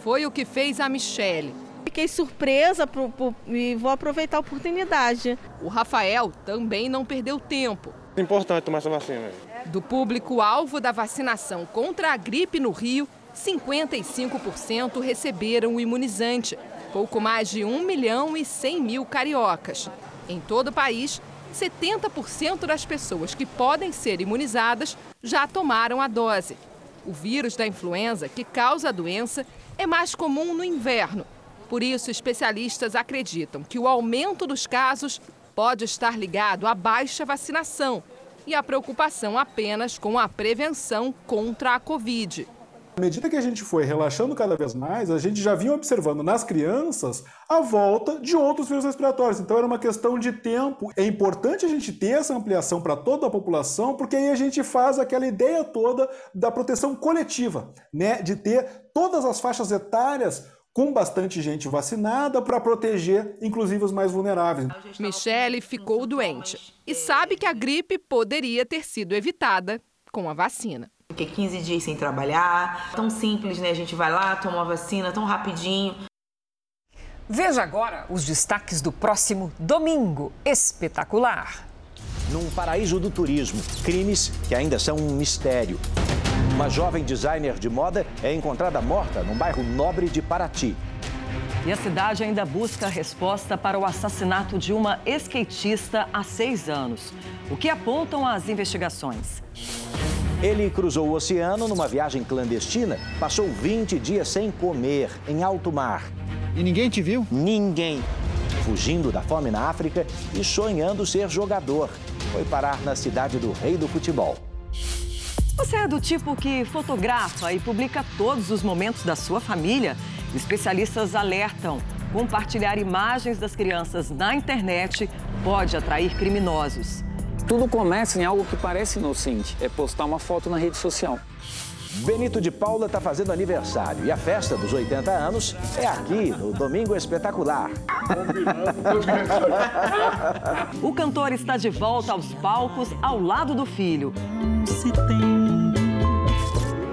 Foi o que fez a Michele. Fiquei surpresa pro, pro, e vou aproveitar a oportunidade. O Rafael também não perdeu tempo. É importante tomar essa vacina. Do público-alvo da vacinação contra a gripe no Rio, 55% receberam o imunizante. Pouco mais de 1 milhão e 100 mil cariocas. Em todo o país, 70% das pessoas que podem ser imunizadas já tomaram a dose. O vírus da influenza, que causa a doença, é mais comum no inverno. Por isso, especialistas acreditam que o aumento dos casos pode estar ligado à baixa vacinação e à preocupação apenas com a prevenção contra a Covid. À medida que a gente foi relaxando cada vez mais, a gente já vinha observando nas crianças a volta de outros vírus respiratórios. Então era uma questão de tempo. É importante a gente ter essa ampliação para toda a população, porque aí a gente faz aquela ideia toda da proteção coletiva, né? De ter todas as faixas etárias com bastante gente vacinada para proteger, inclusive, os mais vulneráveis. Michele ficou doente e sabe que a gripe poderia ter sido evitada com a vacina. Fiquei 15 dias sem trabalhar. Tão simples, né? A gente vai lá, toma a vacina tão rapidinho. Veja agora os destaques do próximo domingo espetacular. Num paraíso do turismo, crimes que ainda são um mistério. Uma jovem designer de moda é encontrada morta num bairro nobre de Paraty. E a cidade ainda busca resposta para o assassinato de uma skatista há seis anos. O que apontam as investigações? Ele cruzou o oceano numa viagem clandestina, passou 20 dias sem comer, em alto mar. E ninguém te viu? Ninguém. Fugindo da fome na África e sonhando ser jogador. Foi parar na cidade do rei do futebol. Você é do tipo que fotografa e publica todos os momentos da sua família? Especialistas alertam: compartilhar imagens das crianças na internet pode atrair criminosos. Tudo começa em algo que parece inocente, é postar uma foto na rede social. Benito de Paula está fazendo aniversário e a festa dos 80 anos é aqui, no Domingo Espetacular. o cantor está de volta aos palcos ao lado do filho.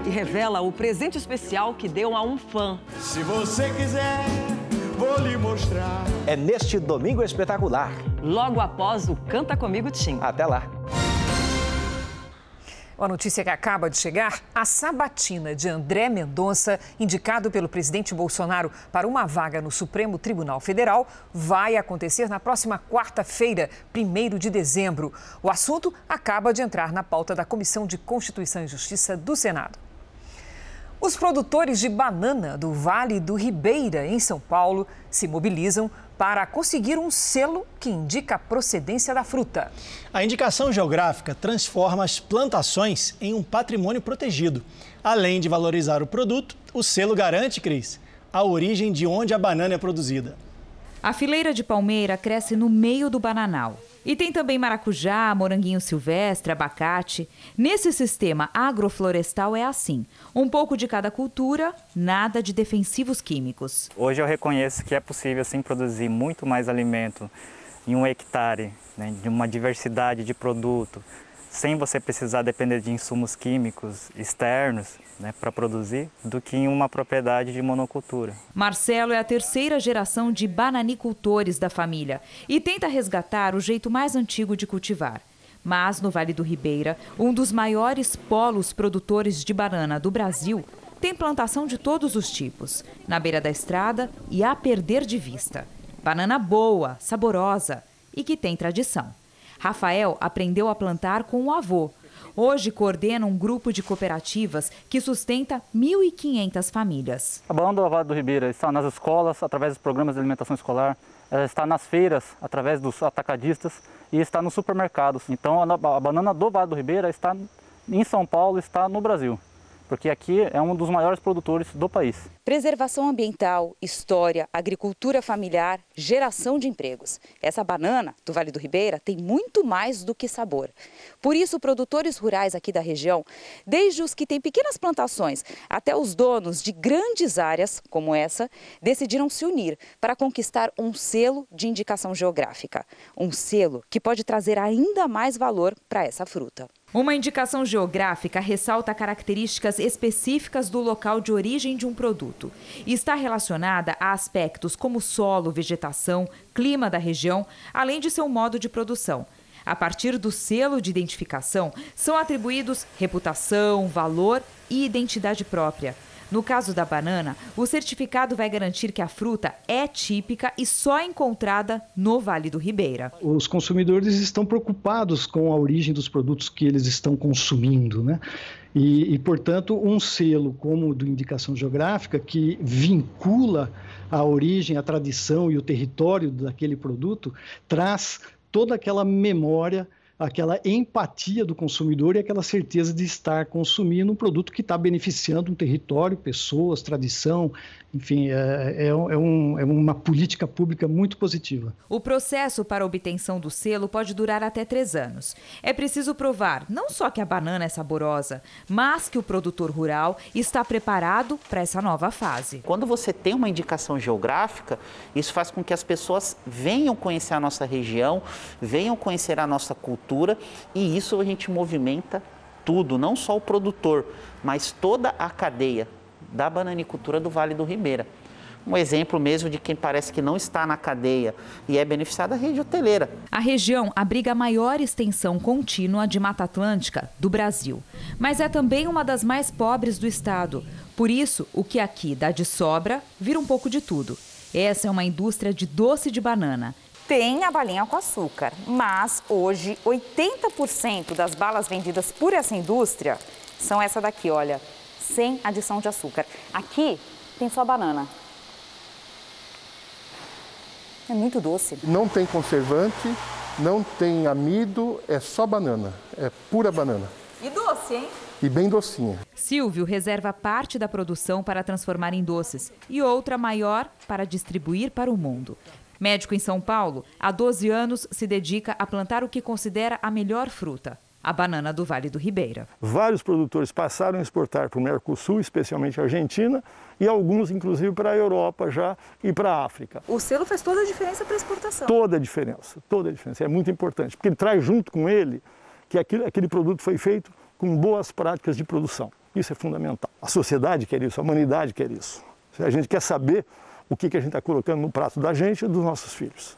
E revela o presente especial que deu a um fã. Se você quiser, vou lhe mostrar. É neste Domingo Espetacular. Logo após o Canta Comigo Tim. Até lá. A notícia que acaba de chegar: a sabatina de André Mendonça, indicado pelo presidente Bolsonaro para uma vaga no Supremo Tribunal Federal, vai acontecer na próxima quarta-feira, 1 de dezembro. O assunto acaba de entrar na pauta da Comissão de Constituição e Justiça do Senado. Os produtores de banana do Vale do Ribeira, em São Paulo, se mobilizam para conseguir um selo que indica a procedência da fruta. A indicação geográfica transforma as plantações em um patrimônio protegido. Além de valorizar o produto, o selo garante, Cris, a origem de onde a banana é produzida. A fileira de palmeira cresce no meio do bananal. E tem também maracujá, moranguinho silvestre, abacate. Nesse sistema agroflorestal é assim: um pouco de cada cultura, nada de defensivos químicos. Hoje eu reconheço que é possível sim produzir muito mais alimento em um hectare, né, de uma diversidade de produto, sem você precisar depender de insumos químicos externos né, para produzir, do que em uma propriedade de monocultura. Marcelo é a terceira geração de bananicultores da família e tenta resgatar o jeito mais antigo de cultivar. Mas no Vale do Ribeira, um dos maiores polos produtores de banana do Brasil, tem plantação de todos os tipos, na beira da estrada e a perder de vista. Banana boa, saborosa e que tem tradição. Rafael aprendeu a plantar com o avô. Hoje coordena um grupo de cooperativas que sustenta 1.500 famílias. A Banana do Vale do Ribeira está nas escolas, através dos programas de alimentação escolar, está nas feiras, através dos atacadistas e está nos supermercados. Então a banana do Vale do Ribeira está em São Paulo, está no Brasil. Porque aqui é um dos maiores produtores do país. Preservação ambiental, história, agricultura familiar, geração de empregos. Essa banana do Vale do Ribeira tem muito mais do que sabor. Por isso, produtores rurais aqui da região, desde os que têm pequenas plantações até os donos de grandes áreas, como essa, decidiram se unir para conquistar um selo de indicação geográfica. Um selo que pode trazer ainda mais valor para essa fruta. Uma indicação geográfica ressalta características específicas do local de origem de um produto e está relacionada a aspectos como solo, vegetação, clima da região, além de seu modo de produção. A partir do selo de identificação, são atribuídos reputação, valor e identidade própria. No caso da banana, o certificado vai garantir que a fruta é típica e só encontrada no Vale do Ribeira. Os consumidores estão preocupados com a origem dos produtos que eles estão consumindo, né? E, e, portanto, um selo como o do indicação geográfica, que vincula a origem, a tradição e o território daquele produto, traz toda aquela memória aquela empatia do consumidor e aquela certeza de estar consumindo um produto que está beneficiando um território, pessoas, tradição, enfim, é, é, é, um, é, uma política pública muito positiva. O processo para a obtenção do selo pode durar até três anos. É preciso provar não só que a banana é saborosa, mas que o produtor rural está preparado para essa nova fase. Quando você tem uma indicação geográfica, isso faz com que as pessoas venham conhecer a nossa região, venham conhecer a nossa cultura e isso a gente movimenta tudo, não só o produtor, mas toda a cadeia da bananicultura do Vale do Ribeira. Um exemplo mesmo de quem parece que não está na cadeia e é beneficiada a rede hoteleira. A região abriga a maior extensão contínua de Mata Atlântica do Brasil, mas é também uma das mais pobres do estado. Por isso, o que aqui dá de sobra vira um pouco de tudo. Essa é uma indústria de doce de banana. Tem a balinha com açúcar, mas hoje 80% das balas vendidas por essa indústria são essa daqui, olha, sem adição de açúcar. Aqui tem só banana. É muito doce. Não tem conservante, não tem amido, é só banana, é pura banana. E doce, hein? E bem docinha. Silvio reserva parte da produção para transformar em doces e outra maior para distribuir para o mundo. Médico em São Paulo, há 12 anos se dedica a plantar o que considera a melhor fruta, a banana do Vale do Ribeira. Vários produtores passaram a exportar para o Mercosul, especialmente a Argentina, e alguns, inclusive, para a Europa já e para a África. O selo faz toda a diferença para a exportação. Toda a diferença, toda a diferença. É muito importante, porque ele traz junto com ele que aquele, aquele produto foi feito com boas práticas de produção. Isso é fundamental. A sociedade quer isso, a humanidade quer isso. A gente quer saber o que, que a gente está colocando no prato da gente e dos nossos filhos.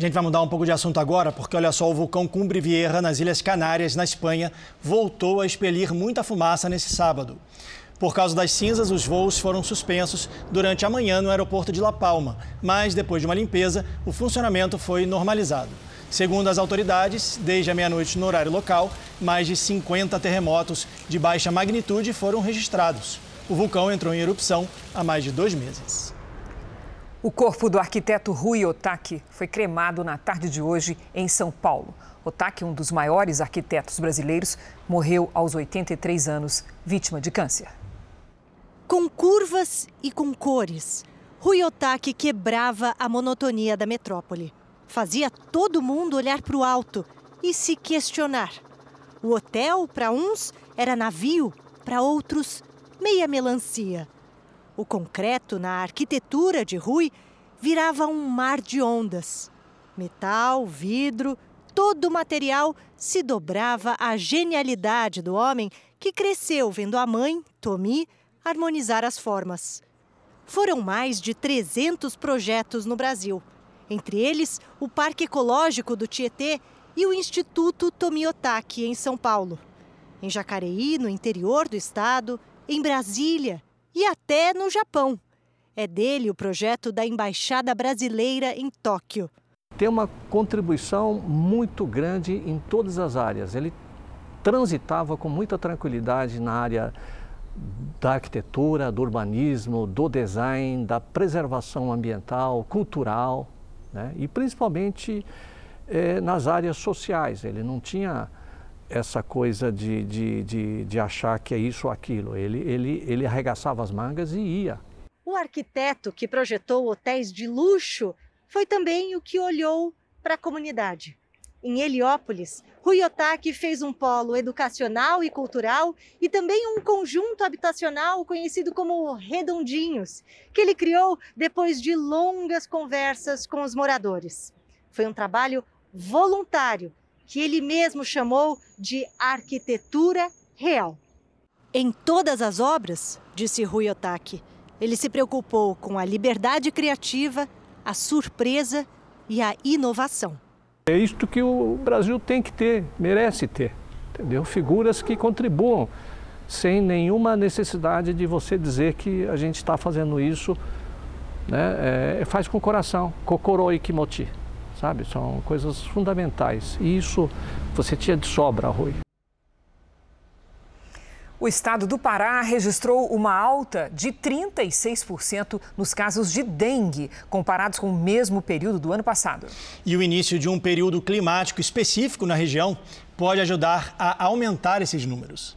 A gente vai mudar um pouco de assunto agora, porque olha só, o vulcão Cumbre Vieja, nas Ilhas Canárias, na Espanha, voltou a expelir muita fumaça nesse sábado. Por causa das cinzas, os voos foram suspensos durante a manhã no aeroporto de La Palma, mas depois de uma limpeza, o funcionamento foi normalizado. Segundo as autoridades, desde a meia-noite no horário local, mais de 50 terremotos de baixa magnitude foram registrados. O vulcão entrou em erupção há mais de dois meses. O corpo do arquiteto Rui Otaki foi cremado na tarde de hoje em São Paulo. Otaki, um dos maiores arquitetos brasileiros, morreu aos 83 anos, vítima de câncer. Com curvas e com cores, Rui Otaki quebrava a monotonia da metrópole. Fazia todo mundo olhar para o alto e se questionar. O hotel, para uns, era navio, para outros, meia melancia. O concreto na arquitetura de Rui virava um mar de ondas. Metal, vidro, todo o material se dobrava à genialidade do homem que cresceu vendo a mãe, Tomi, harmonizar as formas. Foram mais de 300 projetos no Brasil, entre eles o Parque Ecológico do Tietê e o Instituto Tomiotaki, em São Paulo. Em Jacareí, no interior do estado, em Brasília, e até no Japão. É dele o projeto da Embaixada Brasileira em Tóquio. Tem uma contribuição muito grande em todas as áreas. Ele transitava com muita tranquilidade na área da arquitetura, do urbanismo, do design, da preservação ambiental, cultural, né? e principalmente eh, nas áreas sociais. Ele não tinha essa coisa de, de, de, de achar que é isso ou aquilo. Ele, ele, ele arregaçava as mangas e ia. O arquiteto que projetou hotéis de luxo foi também o que olhou para a comunidade. Em Heliópolis, Rui Otaki fez um polo educacional e cultural e também um conjunto habitacional conhecido como Redondinhos, que ele criou depois de longas conversas com os moradores. Foi um trabalho voluntário que ele mesmo chamou de arquitetura real. Em todas as obras, disse Rui Otaki, ele se preocupou com a liberdade criativa, a surpresa e a inovação. É isto que o Brasil tem que ter, merece ter, entendeu? Figuras que contribuam sem nenhuma necessidade de você dizer que a gente está fazendo isso, né? É, faz com o coração, kokoro ikimoti sabe? São coisas fundamentais. E isso você tinha de sobra, Rui. O estado do Pará registrou uma alta de 36% nos casos de dengue, comparados com o mesmo período do ano passado. E o início de um período climático específico na região pode ajudar a aumentar esses números.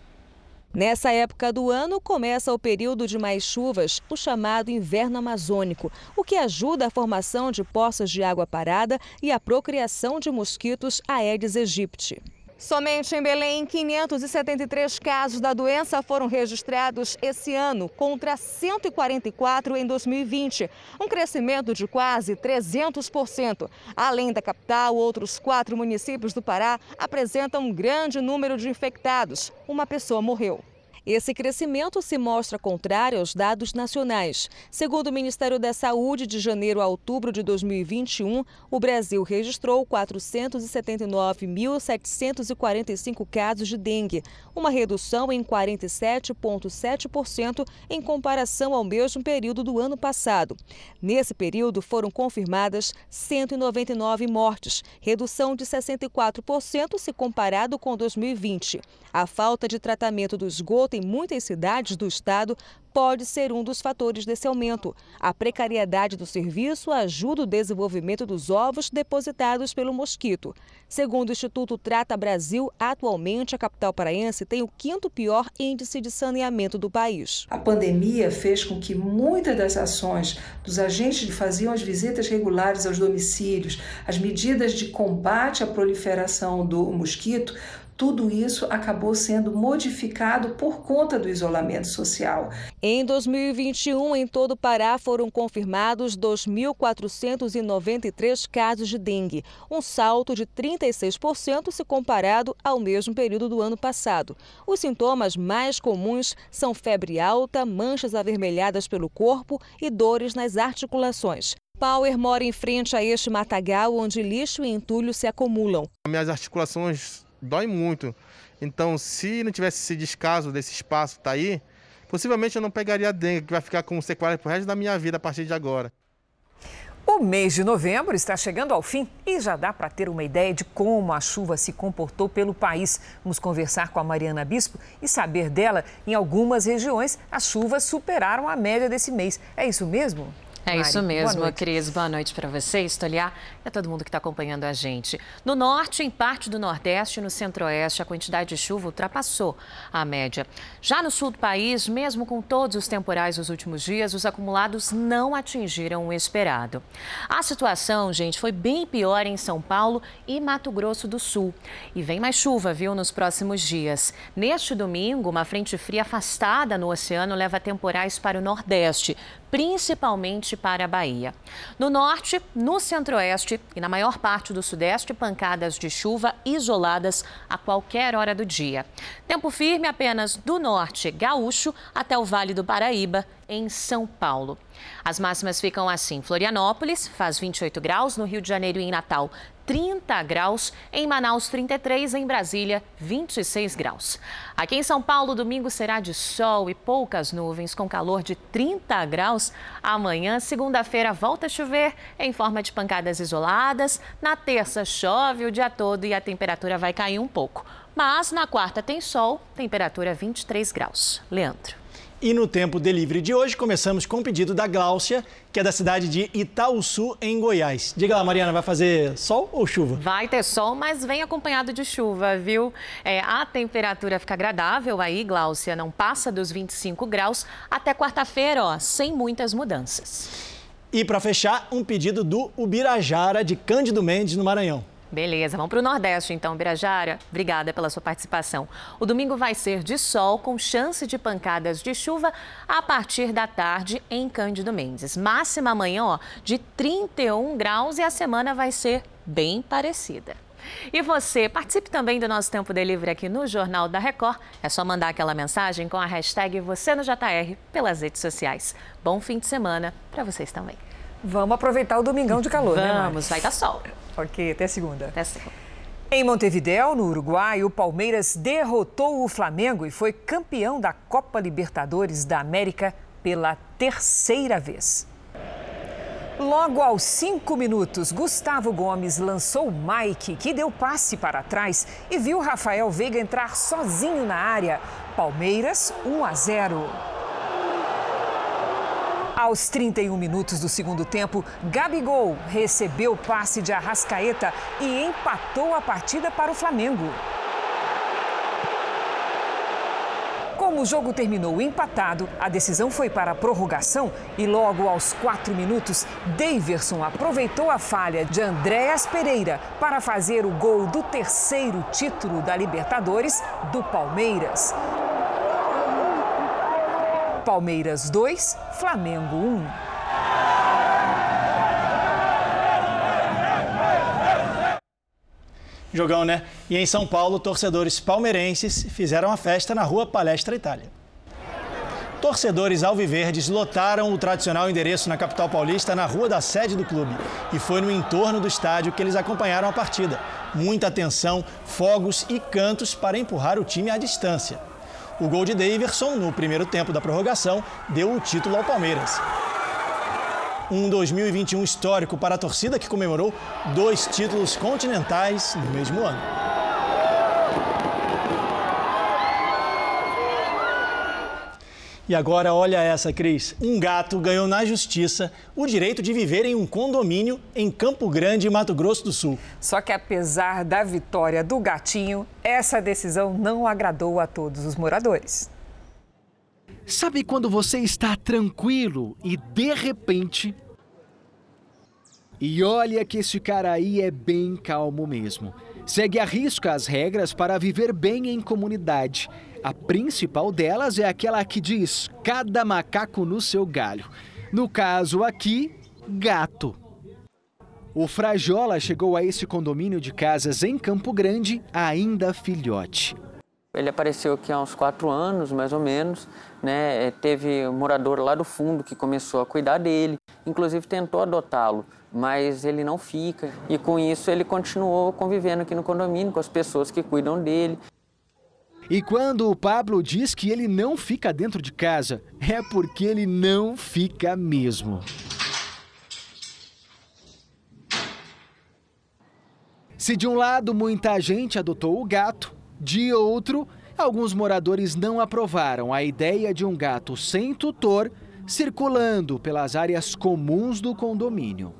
Nessa época do ano começa o período de mais chuvas, o chamado inverno amazônico, o que ajuda a formação de poças de água parada e a procriação de mosquitos Aedes aegypti. Somente em Belém, 573 casos da doença foram registrados esse ano, contra 144 em 2020, um crescimento de quase 300%. Além da capital, outros quatro municípios do Pará apresentam um grande número de infectados. Uma pessoa morreu. Esse crescimento se mostra contrário aos dados nacionais. Segundo o Ministério da Saúde, de janeiro a outubro de 2021, o Brasil registrou 479.745 casos de dengue, uma redução em 47,7% em comparação ao mesmo período do ano passado. Nesse período, foram confirmadas 199 mortes, redução de 64% se comparado com 2020. A falta de tratamento do esgoto em muitas cidades do estado pode ser um dos fatores desse aumento. A precariedade do serviço ajuda o desenvolvimento dos ovos depositados pelo mosquito. Segundo o Instituto Trata Brasil, atualmente a capital paraense tem o quinto pior índice de saneamento do país. A pandemia fez com que muitas das ações dos agentes que faziam as visitas regulares aos domicílios, as medidas de combate à proliferação do mosquito, tudo isso acabou sendo modificado por conta do isolamento social. Em 2021, em todo o Pará foram confirmados 2.493 casos de dengue, um salto de 36% se comparado ao mesmo período do ano passado. Os sintomas mais comuns são febre alta, manchas avermelhadas pelo corpo e dores nas articulações. Power mora em frente a este matagal onde lixo e entulho se acumulam. Minhas articulações dói muito. Então, se não tivesse esse descaso desse espaço que tá aí, possivelmente eu não pegaria a dengue, que vai ficar com sequela pro resto da minha vida a partir de agora. O mês de novembro está chegando ao fim e já dá para ter uma ideia de como a chuva se comportou pelo país. Vamos conversar com a Mariana Bispo e saber dela. Em algumas regiões, as chuvas superaram a média desse mês. É isso mesmo? É isso mesmo, Boa Cris. Boa noite para você, Estoliar, e a todo mundo que está acompanhando a gente. No norte, em parte do nordeste e no centro-oeste, a quantidade de chuva ultrapassou a média. Já no sul do país, mesmo com todos os temporais dos últimos dias, os acumulados não atingiram o esperado. A situação, gente, foi bem pior em São Paulo e Mato Grosso do Sul. E vem mais chuva, viu, nos próximos dias. Neste domingo, uma frente fria afastada no oceano leva temporais para o nordeste, principalmente para a Bahia. No norte, no centro-oeste e na maior parte do sudeste, pancadas de chuva isoladas a qualquer hora do dia. Tempo firme apenas do norte gaúcho até o Vale do Paraíba, em São Paulo. As máximas ficam assim: Florianópolis faz 28 graus, no Rio de Janeiro e em Natal 30 graus, em Manaus 33, em Brasília 26 graus. Aqui em São Paulo, domingo será de sol e poucas nuvens, com calor de 30 graus. Amanhã, segunda-feira, volta a chover em forma de pancadas isoladas. Na terça, chove o dia todo e a temperatura vai cair um pouco. Mas na quarta tem sol, temperatura 23 graus. Leandro. E no tempo delivery de hoje, começamos com o pedido da Gláucia, que é da cidade de Itaúsu, em Goiás. Diga lá, Mariana, vai fazer sol ou chuva? Vai ter sol, mas vem acompanhado de chuva, viu? É, a temperatura fica agradável aí, Gláucia, não passa dos 25 graus até quarta-feira, ó, sem muitas mudanças. E para fechar, um pedido do Ubirajara, de Cândido Mendes, no Maranhão. Beleza, vamos para o Nordeste então, Birajara. Obrigada pela sua participação. O domingo vai ser de sol, com chance de pancadas de chuva a partir da tarde em Cândido Mendes. Máxima amanhã, ó, de 31 graus e a semana vai ser bem parecida. E você, participe também do nosso Tempo Delivery aqui no Jornal da Record. É só mandar aquela mensagem com a hashtag Você no JR pelas redes sociais. Bom fim de semana para vocês também. Vamos aproveitar o domingão de calor, Vamos, né, Vamos, vai dar sol. Ok, até segunda. Até segunda. Em Montevidéu, no Uruguai, o Palmeiras derrotou o Flamengo e foi campeão da Copa Libertadores da América pela terceira vez. Logo aos cinco minutos, Gustavo Gomes lançou Mike, que deu passe para trás e viu Rafael Veiga entrar sozinho na área. Palmeiras 1 a 0. Aos 31 minutos do segundo tempo, Gabigol recebeu o passe de Arrascaeta e empatou a partida para o Flamengo. Como o jogo terminou empatado, a decisão foi para a prorrogação e logo aos quatro minutos, Daverson aproveitou a falha de Andréas Pereira para fazer o gol do terceiro título da Libertadores do Palmeiras. Palmeiras 2, Flamengo 1. Jogão, né? E em São Paulo, torcedores palmeirenses fizeram a festa na rua Palestra Itália. Torcedores alviverdes lotaram o tradicional endereço na capital paulista, na rua da sede do clube. E foi no entorno do estádio que eles acompanharam a partida. Muita atenção, fogos e cantos para empurrar o time à distância. O gol de Daverson, no primeiro tempo da prorrogação, deu o título ao Palmeiras. Um 2021 histórico para a torcida que comemorou dois títulos continentais no mesmo ano. E agora olha essa, Cris. Um gato ganhou na justiça o direito de viver em um condomínio em Campo Grande, Mato Grosso do Sul. Só que apesar da vitória do gatinho, essa decisão não agradou a todos os moradores. Sabe quando você está tranquilo e de repente. E olha que esse cara aí é bem calmo mesmo. Segue a risca as regras para viver bem em comunidade. A principal delas é aquela que diz: cada macaco no seu galho. No caso aqui, gato. O Frajola chegou a esse condomínio de casas em Campo Grande ainda filhote. Ele apareceu aqui há uns quatro anos, mais ou menos. Né? Teve um morador lá do fundo que começou a cuidar dele, inclusive tentou adotá-lo, mas ele não fica. E com isso ele continuou convivendo aqui no condomínio com as pessoas que cuidam dele. E quando o Pablo diz que ele não fica dentro de casa, é porque ele não fica mesmo. Se de um lado muita gente adotou o gato, de outro, alguns moradores não aprovaram a ideia de um gato sem tutor circulando pelas áreas comuns do condomínio.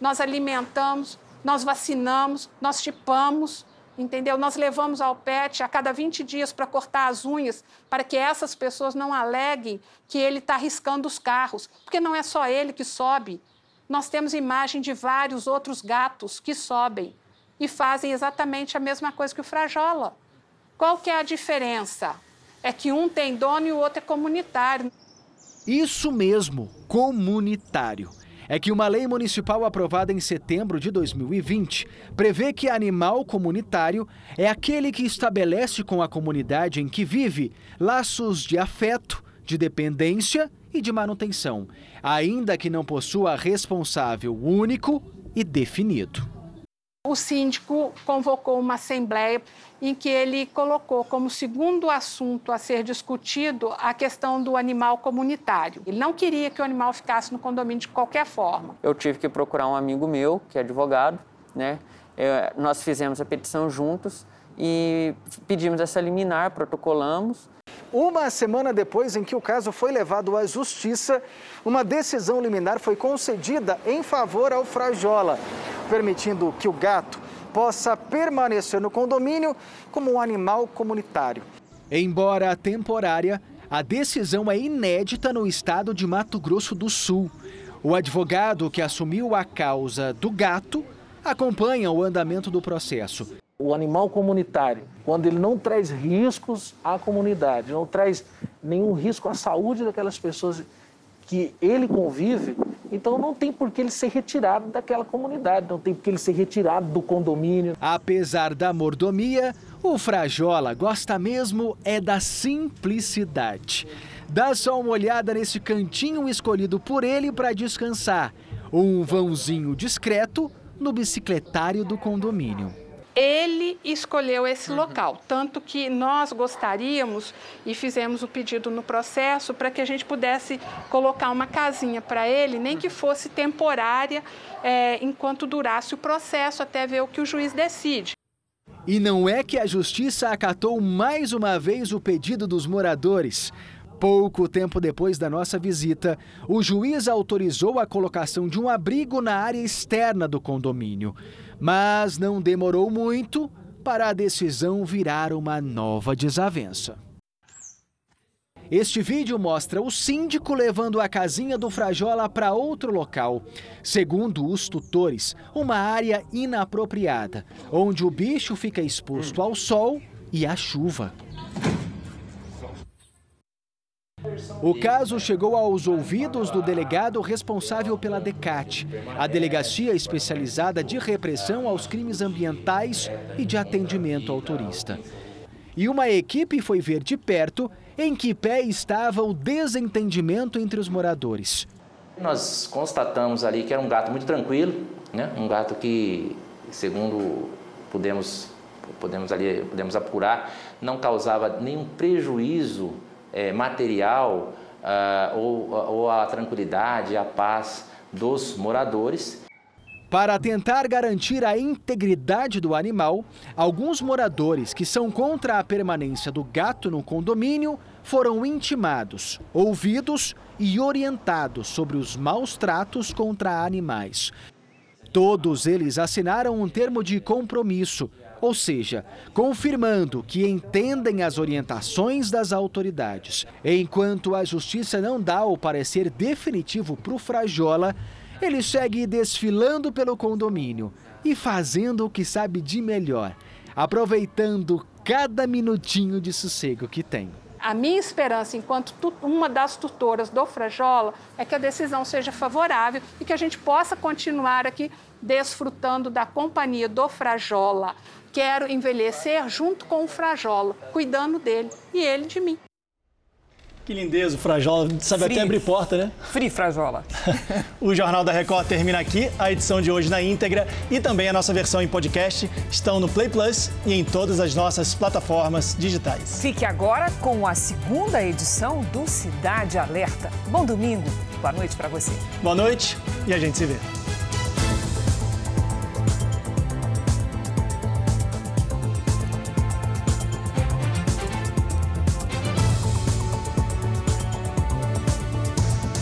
Nós alimentamos, nós vacinamos, nós chipamos, entendeu? Nós levamos ao PET a cada 20 dias para cortar as unhas, para que essas pessoas não aleguem que ele está riscando os carros, porque não é só ele que sobe. Nós temos imagem de vários outros gatos que sobem e fazem exatamente a mesma coisa que o Frajola. Qual que é a diferença? É que um tem dono e o outro é comunitário. Isso mesmo, comunitário é que uma lei municipal aprovada em setembro de 2020 prevê que animal comunitário é aquele que estabelece com a comunidade em que vive laços de afeto, de dependência e de manutenção, ainda que não possua responsável único e definido. O síndico convocou uma assembleia em que ele colocou como segundo assunto a ser discutido a questão do animal comunitário. Ele não queria que o animal ficasse no condomínio de qualquer forma. Eu tive que procurar um amigo meu, que é advogado, né? É, nós fizemos a petição juntos e pedimos essa liminar, protocolamos. Uma semana depois em que o caso foi levado à justiça, uma decisão liminar foi concedida em favor ao Frajola, permitindo que o gato possa permanecer no condomínio como um animal comunitário. Embora temporária, a decisão é inédita no estado de Mato Grosso do Sul. O advogado que assumiu a causa do gato acompanha o andamento do processo. O animal comunitário, quando ele não traz riscos à comunidade, não traz nenhum risco à saúde daquelas pessoas que ele convive, então não tem por que ele ser retirado daquela comunidade, não tem por que ele ser retirado do condomínio. Apesar da mordomia, o Frajola gosta mesmo é da simplicidade. Dá só uma olhada nesse cantinho escolhido por ele para descansar. Um vãozinho discreto no bicicletário do condomínio ele escolheu esse uhum. local. Tanto que nós gostaríamos e fizemos o pedido no processo para que a gente pudesse colocar uma casinha para ele, nem que fosse temporária, é, enquanto durasse o processo, até ver o que o juiz decide. E não é que a justiça acatou mais uma vez o pedido dos moradores. Pouco tempo depois da nossa visita, o juiz autorizou a colocação de um abrigo na área externa do condomínio. Mas não demorou muito para a decisão virar uma nova desavença. Este vídeo mostra o síndico levando a casinha do Frajola para outro local. Segundo os tutores, uma área inapropriada, onde o bicho fica exposto ao sol e à chuva. O caso chegou aos ouvidos do delegado responsável pela DECAT, a Delegacia Especializada de Repressão aos Crimes Ambientais e de Atendimento ao Turista. E uma equipe foi ver de perto em que pé estava o desentendimento entre os moradores. Nós constatamos ali que era um gato muito tranquilo, né? um gato que, segundo pudemos, podemos, ali, podemos apurar, não causava nenhum prejuízo é, material uh, ou, ou a tranquilidade, a paz dos moradores. Para tentar garantir a integridade do animal, alguns moradores que são contra a permanência do gato no condomínio foram intimados, ouvidos e orientados sobre os maus tratos contra animais. Todos eles assinaram um termo de compromisso ou seja, confirmando que entendem as orientações das autoridades. Enquanto a justiça não dá o parecer definitivo para o Frajola, ele segue desfilando pelo condomínio e fazendo o que sabe de melhor, aproveitando cada minutinho de sossego que tem. A minha esperança, enquanto uma das tutoras do Frajola, é que a decisão seja favorável e que a gente possa continuar aqui desfrutando da companhia do Frajola. Quero envelhecer junto com o Frajola, cuidando dele e ele de mim. Que lindeza, o Frajola sabe Free. até abrir porta, né? Free Frajola. o Jornal da Record termina aqui. A edição de hoje na íntegra e também a nossa versão em podcast estão no Play Plus e em todas as nossas plataformas digitais. Fique agora com a segunda edição do Cidade Alerta. Bom domingo, boa noite para você. Boa noite e a gente se vê.